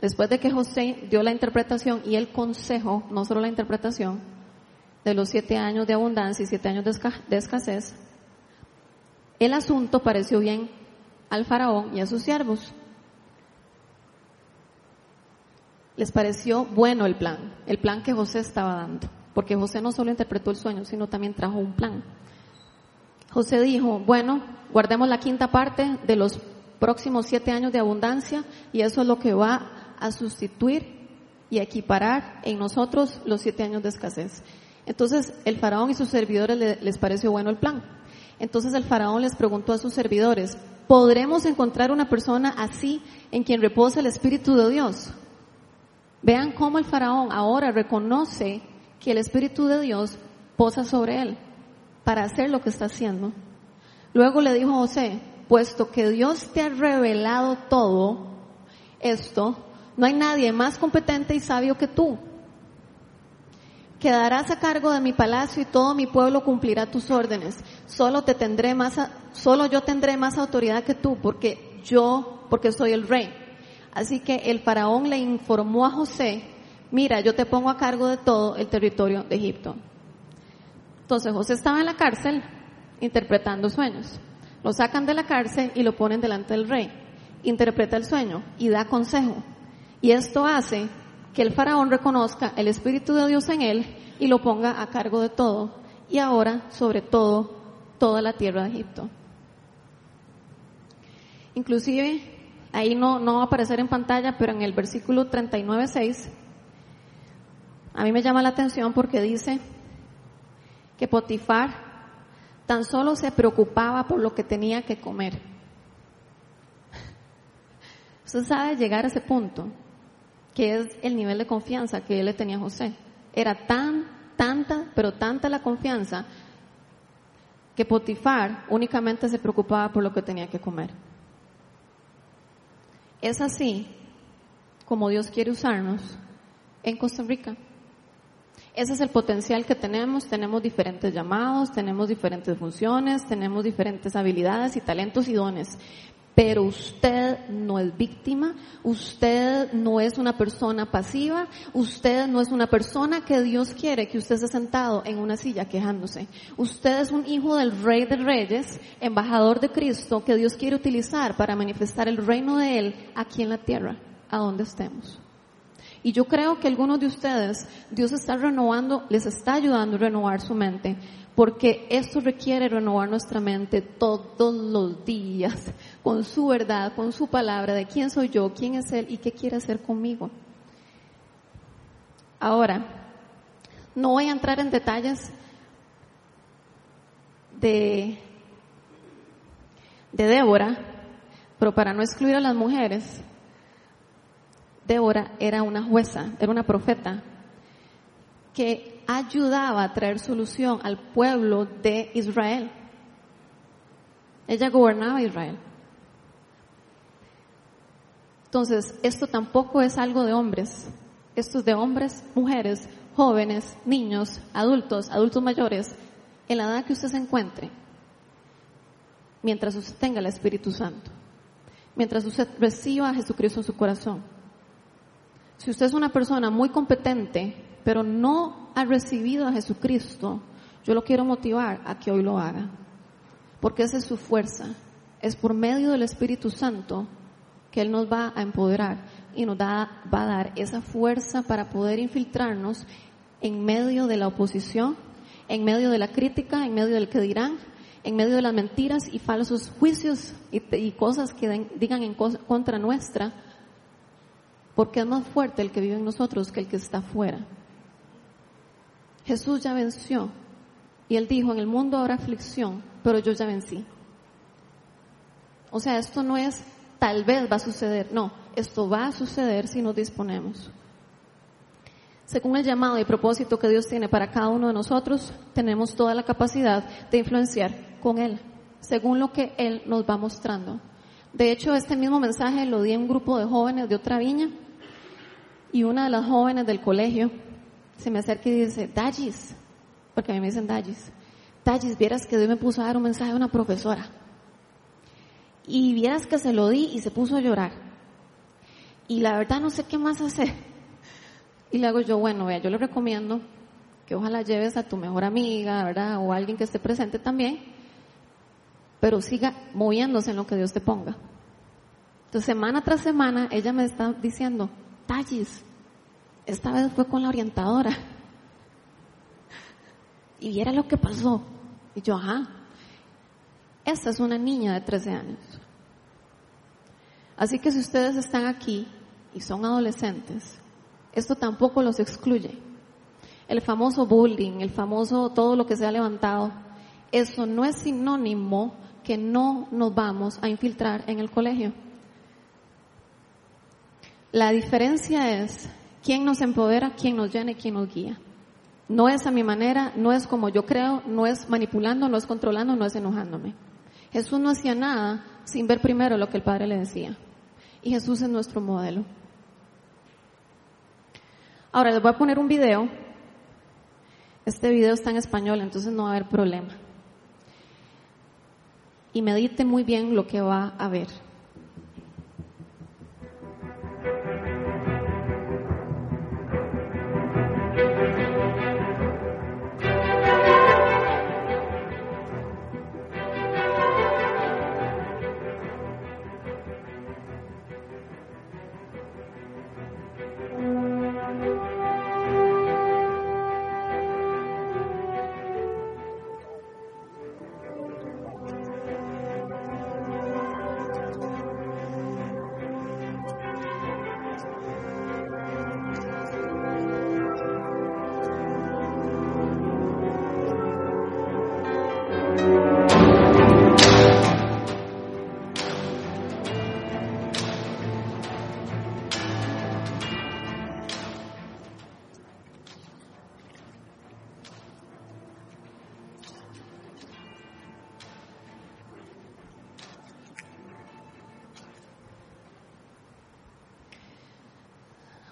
Después de que José dio la interpretación y el consejo, no solo la interpretación, de los siete años de abundancia y siete años de escasez, el asunto pareció bien al faraón y a sus siervos. Les pareció bueno el plan, el plan que José estaba dando, porque José no solo interpretó el sueño, sino también trajo un plan. José dijo, bueno, guardemos la quinta parte de los próximos siete años de abundancia y eso es lo que va a sustituir y equiparar en nosotros los siete años de escasez. Entonces el faraón y sus servidores les pareció bueno el plan. Entonces el faraón les preguntó a sus servidores, ¿podremos encontrar una persona así en quien reposa el Espíritu de Dios? Vean cómo el faraón ahora reconoce que el Espíritu de Dios posa sobre él para hacer lo que está haciendo. Luego le dijo José, puesto que Dios te ha revelado todo esto, no hay nadie más competente y sabio que tú. Quedarás a cargo de mi palacio y todo mi pueblo cumplirá tus órdenes. Solo te tendré más, solo yo tendré más autoridad que tú, porque yo, porque soy el rey. Así que el faraón le informó a José, mira, yo te pongo a cargo de todo el territorio de Egipto. Entonces José estaba en la cárcel interpretando sueños. Lo sacan de la cárcel y lo ponen delante del rey. Interpreta el sueño y da consejo. Y esto hace que el faraón reconozca el Espíritu de Dios en él y lo ponga a cargo de todo. Y ahora, sobre todo, toda la tierra de Egipto. Inclusive, ahí no, no va a aparecer en pantalla, pero en el versículo 39.6, a mí me llama la atención porque dice que Potifar tan solo se preocupaba por lo que tenía que comer. [laughs] Usted sabe llegar a ese punto que es el nivel de confianza que él le tenía a José. Era tan, tanta, pero tanta la confianza que Potifar únicamente se preocupaba por lo que tenía que comer. Es así como Dios quiere usarnos en Costa Rica. Ese es el potencial que tenemos, tenemos diferentes llamados, tenemos diferentes funciones, tenemos diferentes habilidades y talentos y dones, pero usted no es víctima, usted no es una persona pasiva, usted no es una persona que Dios quiere que usted esté sentado en una silla quejándose. Usted es un hijo del Rey de Reyes, embajador de Cristo que Dios quiere utilizar para manifestar el reino de Él aquí en la tierra, a donde estemos. Y yo creo que algunos de ustedes, Dios está renovando, les está ayudando a renovar su mente, porque esto requiere renovar nuestra mente todos los días, con su verdad, con su palabra, de quién soy yo, quién es Él y qué quiere hacer conmigo. Ahora, no voy a entrar en detalles de, de Débora, pero para no excluir a las mujeres, Débora era una jueza, era una profeta que ayudaba a traer solución al pueblo de Israel. Ella gobernaba Israel. Entonces, esto tampoco es algo de hombres. Esto es de hombres, mujeres, jóvenes, niños, adultos, adultos mayores, en la edad que usted se encuentre, mientras usted tenga el Espíritu Santo, mientras usted reciba a Jesucristo en su corazón. Si usted es una persona muy competente, pero no ha recibido a Jesucristo, yo lo quiero motivar a que hoy lo haga. Porque esa es su fuerza. Es por medio del Espíritu Santo que Él nos va a empoderar y nos va a dar esa fuerza para poder infiltrarnos en medio de la oposición, en medio de la crítica, en medio del que dirán, en medio de las mentiras y falsos juicios y, cosas que digan en contra nuestra, porque es más fuerte el que vive en nosotros que el que está afuera. Jesús ya venció y él dijo, en el mundo habrá aflicción, pero yo ya vencí. O sea, esto no es tal vez va a suceder, no, esto va a suceder si nos disponemos. Según el llamado y propósito que Dios tiene para cada uno de nosotros, tenemos toda la capacidad de influenciar con Él, según lo que Él nos va mostrando. De hecho, este mismo mensaje lo di a un grupo de jóvenes de otra viña y una de las jóvenes del colegio se me acerca y dice, Dallis, porque a mí me dicen Dallis, Dallis, vieras que Dios me puso a dar un mensaje a una profesora. Y vieras que se lo di y se puso a llorar. Y la verdad no sé qué más hacer. Y le hago yo, bueno, vea, yo le recomiendo que ojalá lleves a tu mejor amiga, ¿verdad? O alguien que esté presente también, pero siga moviéndose en lo que Dios te ponga. Entonces, semana tras semana, ella me está diciendo, Tallis, esta vez fue con la orientadora. Y viera lo que pasó. Y yo, ajá. Esta es una niña de 13 años. Así que si ustedes están aquí y son adolescentes, esto tampoco los excluye. El famoso bullying, el famoso todo lo que se ha levantado, eso no es sinónimo que no nos vamos a infiltrar en el colegio. La diferencia es quién nos empodera, quién nos llena quién nos guía. No es a mi manera, no es como yo creo, no es manipulando, no es controlando, no es enojándome. Jesús no hacía nada sin ver primero lo que el Padre le decía. Y Jesús es nuestro modelo. Ahora les voy a poner un video. Este video está en español, entonces no va a haber problema. Y medite muy bien lo que va a ver.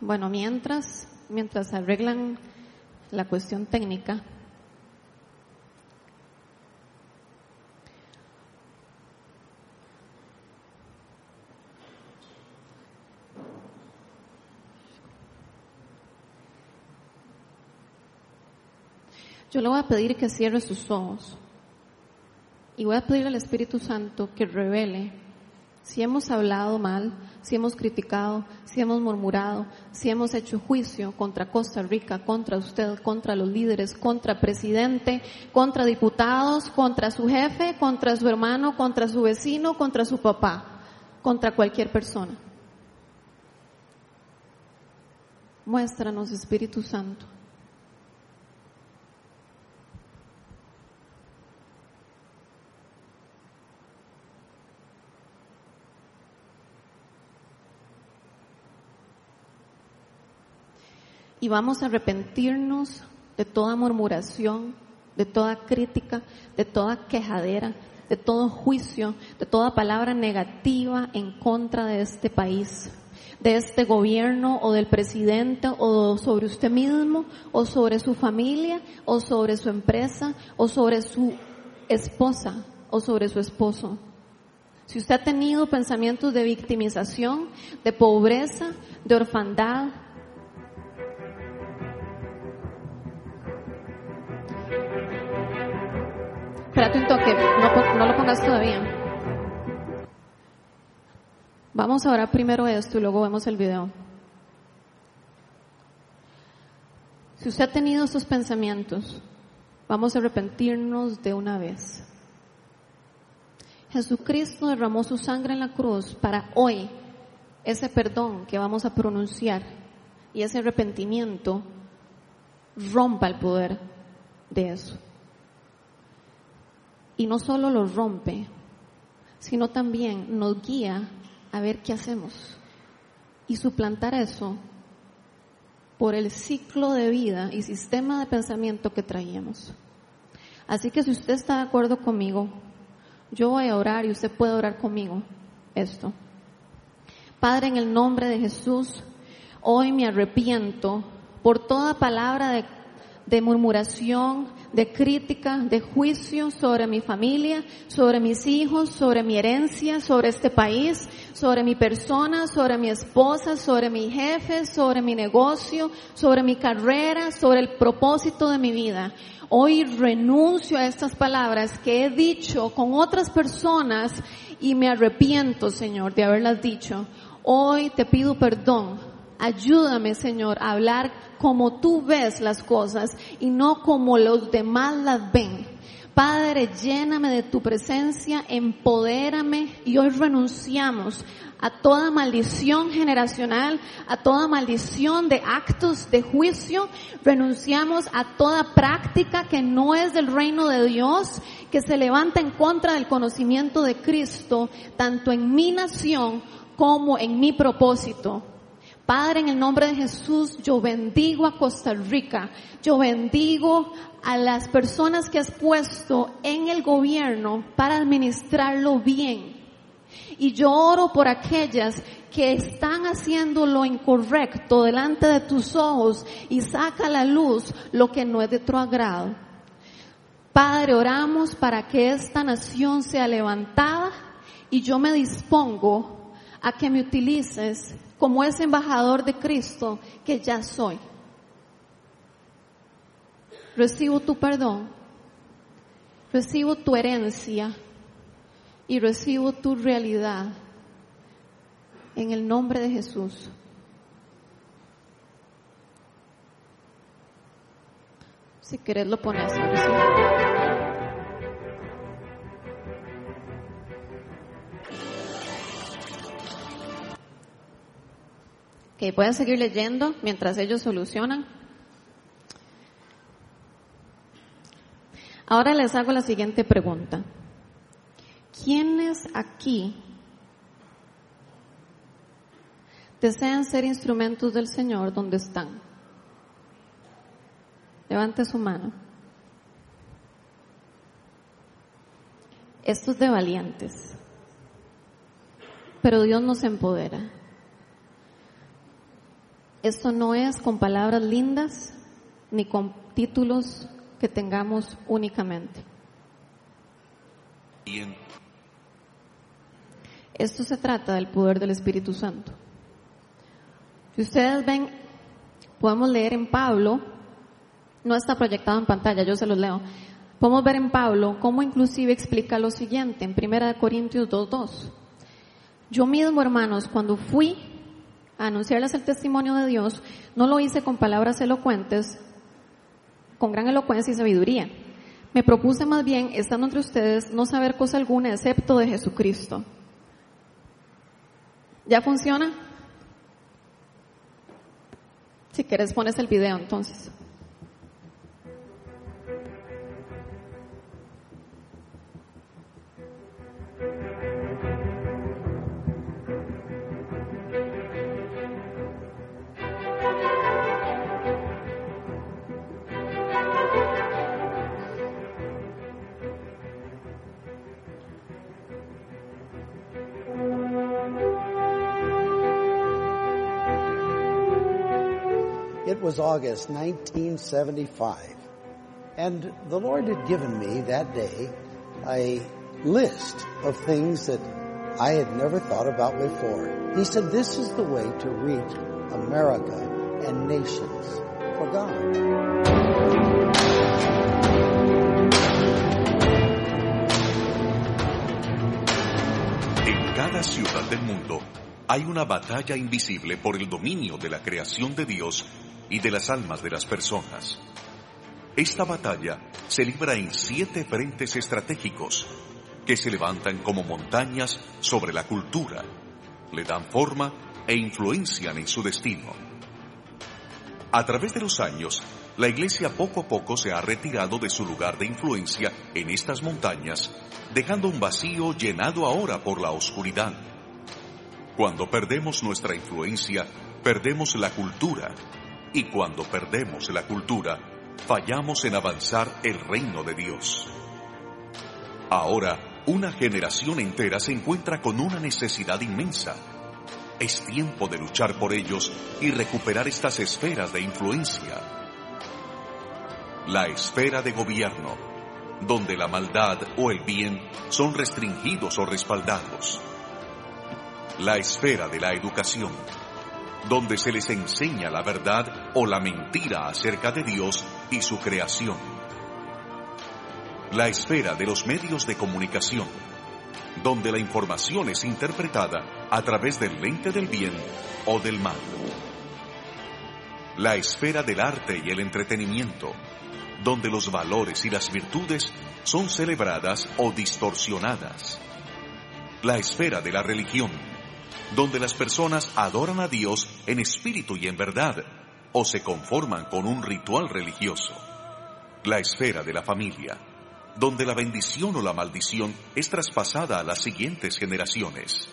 Bueno, mientras, mientras arreglan la cuestión técnica, yo le voy a pedir que cierre sus ojos y voy a pedir al Espíritu Santo que revele si hemos hablado mal, si hemos criticado, si hemos murmurado, si hemos hecho juicio contra Costa Rica, contra usted, contra los líderes, contra presidente, contra diputados, contra su jefe, contra su hermano, contra su vecino, contra su papá, contra cualquier persona. Muéstranos, Espíritu Santo. Y vamos a arrepentirnos de toda murmuración, de toda crítica, de toda quejadera, de todo juicio, de toda palabra negativa en contra de este país, de este gobierno o del presidente o sobre usted mismo o sobre su familia o sobre su empresa o sobre su esposa o sobre su esposo. Si usted ha tenido pensamientos de victimización, de pobreza, de orfandad, Espérate un toque, no, lo pongas todavía. Vamos a orar primero esto y luego vemos el video. Si usted ha tenido estos pensamientos, vamos a arrepentirnos de una vez. Jesucristo derramó su sangre en la cruz para hoy ese perdón que vamos a pronunciar y ese arrepentimiento rompa el poder de eso. Y no solo lo rompe, sino también nos guía a ver qué hacemos y suplantar eso por el ciclo de vida y sistema de pensamiento que traíamos. Así que si usted está de acuerdo conmigo, yo voy a orar y usted puede orar conmigo esto. Padre, en el nombre de Jesús, hoy me arrepiento por toda palabra de de murmuración, de crítica, de juicio sobre mi familia, sobre mis hijos, sobre mi herencia, sobre este país, sobre mi persona, sobre mi esposa, sobre mi jefe, sobre mi negocio, sobre mi carrera, sobre el propósito de mi vida. Hoy renuncio a estas palabras que he dicho con otras personas y me arrepiento, Señor, de haberlas dicho. Hoy te pido perdón. Ayúdame, Señor, a hablar como tú ves las cosas y no como los demás las ven. Padre, lléname de tu presencia, empodérame y hoy renunciamos a toda maldición generacional, a toda maldición de actos de juicio, renunciamos a toda práctica que no es del reino de Dios, que se levanta en contra del conocimiento de Cristo, tanto en mi nación como en mi propósito. Padre, en el nombre de Jesús, yo bendigo a Costa Rica, yo bendigo a las personas que has puesto en el gobierno para administrarlo bien. Y yo oro por aquellas que están haciendo lo incorrecto delante de tus ojos y saca a la luz lo que no es de tu agrado. Padre, oramos para que esta nación sea levantada y yo me dispongo a que me utilices como ese embajador de Cristo que ya soy. Recibo tu perdón, recibo tu herencia y recibo tu realidad en el nombre de Jesús. Si querés lo pones. Que pueden seguir leyendo mientras ellos solucionan. Ahora les hago la siguiente pregunta. ¿Quiénes aquí desean ser instrumentos del Señor donde están? Levante su mano. Esto es de valientes, pero Dios nos empodera. Esto no es con palabras lindas ni con títulos que tengamos únicamente. Esto se trata del poder del Espíritu Santo. Si ustedes ven, podemos leer en Pablo, no está proyectado en pantalla, yo se los leo. Podemos ver en Pablo cómo inclusive explica lo siguiente en 1 Corintios 2.2. Yo mismo, hermanos, cuando fui anunciarles el testimonio de Dios, no lo hice con palabras elocuentes, con gran elocuencia y sabiduría. Me propuse más bien, estando entre ustedes, no saber cosa alguna excepto de Jesucristo ¿Ya funciona? Si quieres pones el video entonces. Was August 1975. And the Lord had given me that day a list of things that I had never thought about before. He said, this is the way to reach America and nations for God. En cada ciudad del mundo hay una batalla invisible por el dominio de la creación de Dios y de las almas de las personas. Esta batalla se libra en siete frentes estratégicos que se levantan como montañas sobre la cultura, le dan forma e influencian en su destino. A través de los años, la Iglesia poco a poco se ha retirado de su lugar de influencia en estas montañas, dejando un vacío llenado ahora por la oscuridad. Cuando perdemos nuestra influencia, perdemos la cultura, y cuando perdemos la cultura, fallamos en avanzar el reino de Dios. Ahora, una generación entera se encuentra con una necesidad inmensa. Es tiempo de luchar por ellos y recuperar estas esferas de influencia. La esfera de gobierno, donde la maldad o el bien son restringidos o respaldados. La esfera de la educación, donde se les enseña la verdad o la mentira acerca de Dios y su creación. La esfera de los medios de comunicación, donde la información es interpretada a través del lente del bien o del mal. La esfera del arte y el entretenimiento, donde los valores y las virtudes son celebradas o distorsionadas. La esfera de la religión, donde las personas adoran a Dios en espíritu y en verdad, o se conforman con un ritual religioso. La esfera de la familia, donde la bendición o la maldición es traspasada a las siguientes generaciones.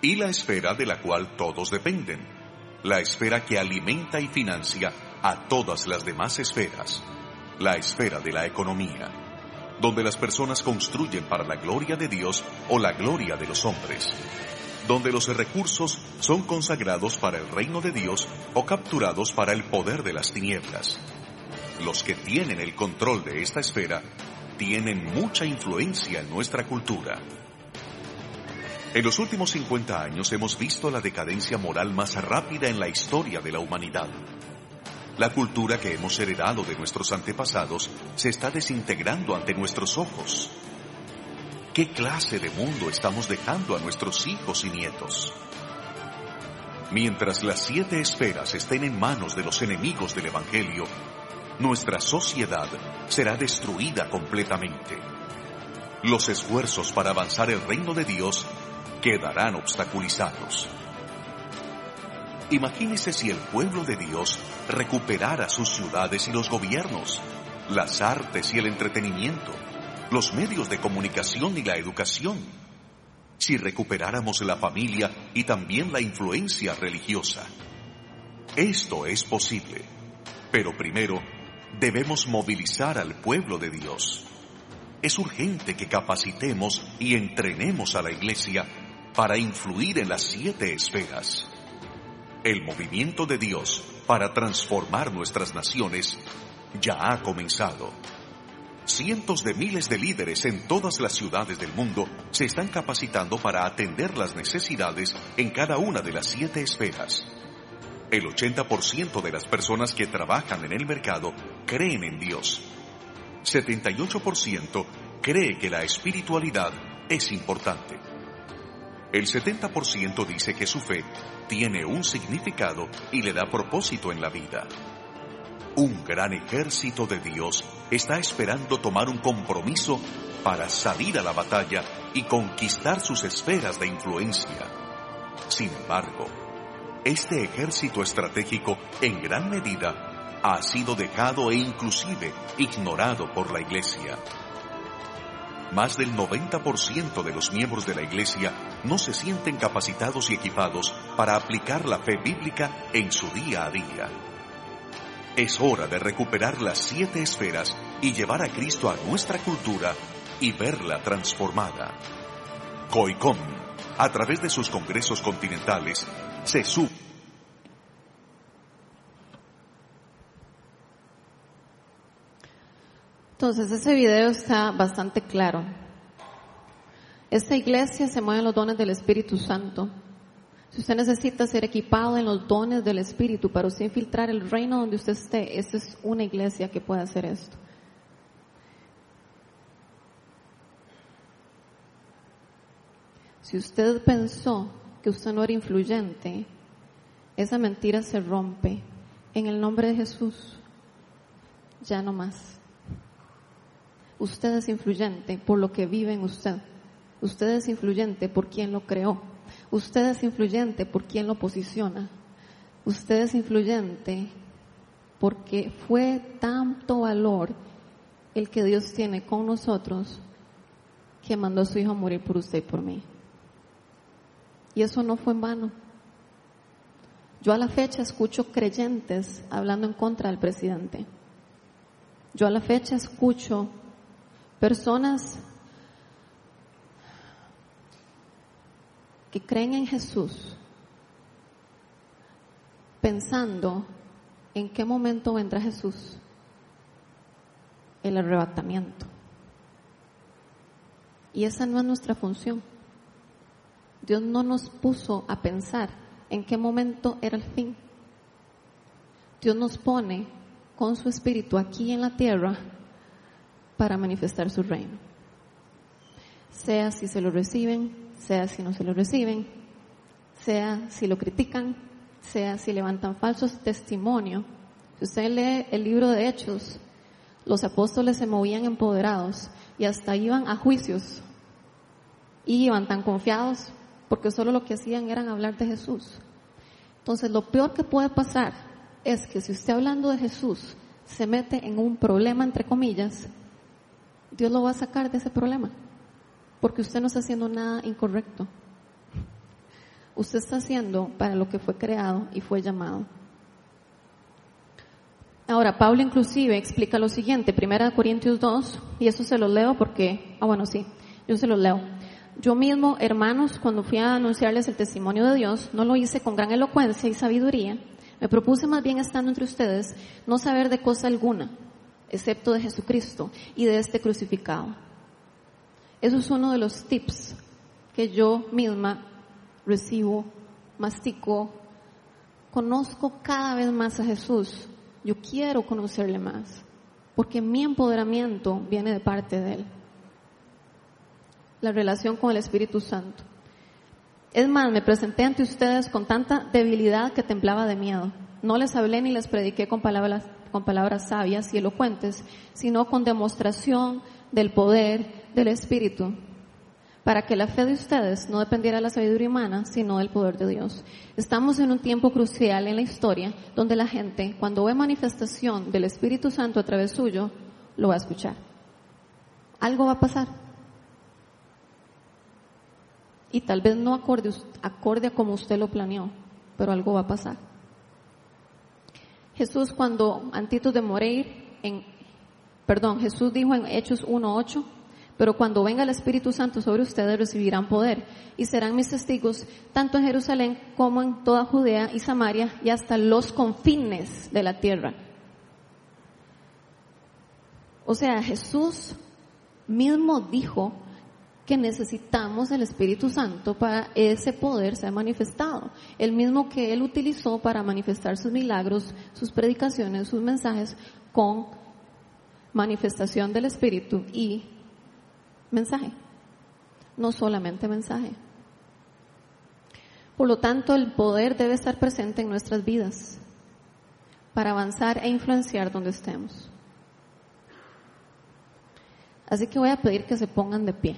Y la esfera de la cual todos dependen, la esfera que alimenta y financia a todas las demás esferas, la esfera de la economía, donde las personas construyen para la gloria de Dios o la gloria de los hombres, donde los recursos son consagrados para el reino de Dios o capturados para el poder de las tinieblas. Los que tienen el control de esta esfera tienen mucha influencia en nuestra cultura. En los últimos 50 años hemos visto la decadencia moral más rápida en la historia de la humanidad. La cultura que hemos heredado de nuestros antepasados se está desintegrando ante nuestros ojos. ¿Qué clase de mundo estamos dejando a nuestros hijos y nietos? Mientras las siete esferas estén en manos de los enemigos del Evangelio, nuestra sociedad será destruida completamente. Los esfuerzos para avanzar el reino de Dios quedarán obstaculizados. Imagínese si el pueblo de Dios recuperara sus ciudades y los gobiernos, las artes y el entretenimiento, los medios de comunicación y la educación. Si recuperáramos la familia y también la influencia religiosa. Esto es posible, pero primero debemos movilizar al pueblo de Dios. Es urgente que capacitemos y entrenemos a la iglesia para influir en las siete esferas. El movimiento de Dios para transformar nuestras naciones ya ha comenzado. Cientos de miles de líderes en todas las ciudades del mundo se están capacitando para atender las necesidades en cada una de las siete esferas. El 80% de las personas que trabajan en el mercado creen en Dios. 78% cree que la espiritualidad es importante. El 70% dice que su fe tiene un significado y le da propósito en la vida. Un gran ejército de Dios está esperando tomar un compromiso para salir a la batalla y conquistar sus esferas de influencia. Sin embargo, este ejército estratégico en gran medida ha sido dejado e inclusive ignorado por la Iglesia. Más del 90% de los miembros de la Iglesia no se sienten capacitados y equipados para aplicar la fe bíblica en su día a día. Es hora de recuperar las siete esferas y llevar a Cristo a nuestra cultura y verla transformada. COICOM, a través de sus congresos continentales, se sube. Entonces, ese video está bastante claro. Esta iglesia se mueve en los dones del Espíritu Santo. Si usted necesita ser equipado en los dones del Espíritu para usted infiltrar el reino donde usted esté, esta es una iglesia que puede hacer esto. Si usted pensó que usted no era influyente, esa mentira se rompe. En el nombre de Jesús, ya no más. Usted es influyente por lo que vive en usted. Usted es influyente por quien lo creó. Usted es influyente por quien lo posiciona. Usted es influyente porque fue tanto valor el que Dios tiene con nosotros que mandó a su Hijo morir por usted y por mí. Y eso no fue en vano. Yo a la fecha escucho creyentes hablando en contra del presidente. Yo a la fecha escucho personas que creen en Jesús pensando en qué momento vendrá Jesús, el arrebatamiento. Y esa no es nuestra función. Dios no nos puso a pensar en qué momento era el fin. Dios nos pone con su espíritu aquí en la tierra para manifestar su reino. Sea si se lo reciben, sea si no se lo reciben, sea si lo critican, sea si levantan falsos testimonios. Si usted lee el libro de Hechos, los apóstoles se movían empoderados y hasta iban a juicios y iban tan confiados porque solo lo que hacían era hablar de Jesús. Entonces, lo peor que puede pasar es que si usted hablando de Jesús se mete en un problema, entre comillas, Dios lo va a sacar de ese problema, porque usted no está haciendo nada incorrecto. Usted está haciendo para lo que fue creado y fue llamado. Ahora, Pablo inclusive explica lo siguiente, Primera Corintios 2, y eso se lo leo porque, ah bueno, sí, yo se lo leo. Yo mismo, hermanos, cuando fui a anunciarles el testimonio de Dios, no lo hice con gran elocuencia y sabiduría. Me propuse más bien estando entre ustedes no saber de cosa alguna, excepto de Jesucristo y de este crucificado. Eso es uno de los tips que yo misma recibo, mastico, conozco cada vez más a Jesús. Yo quiero conocerle más, porque mi empoderamiento viene de parte de Él la relación con el Espíritu Santo. Es más, me presenté ante ustedes con tanta debilidad que temblaba de miedo. No les hablé ni les prediqué con palabras, con palabras sabias y elocuentes, sino con demostración del poder del Espíritu, para que la fe de ustedes no dependiera de la sabiduría humana, sino del poder de Dios. Estamos en un tiempo crucial en la historia donde la gente, cuando ve manifestación del Espíritu Santo a través suyo, lo va a escuchar. Algo va a pasar y tal vez no acorde, acorde a como usted lo planeó, pero algo va a pasar. Jesús cuando antes de morir, en, perdón, Jesús dijo en Hechos 1.8, pero cuando venga el Espíritu Santo sobre ustedes recibirán poder y serán mis testigos tanto en Jerusalén como en toda Judea y Samaria y hasta los confines de la tierra. O sea, Jesús mismo dijo que necesitamos el Espíritu Santo para ese poder ser manifestado. El mismo que Él utilizó para manifestar sus milagros, sus predicaciones, sus mensajes con manifestación del Espíritu y mensaje. No solamente mensaje. Por lo tanto, el poder debe estar presente en nuestras vidas para avanzar e influenciar donde estemos. Así que voy a pedir que se pongan de pie.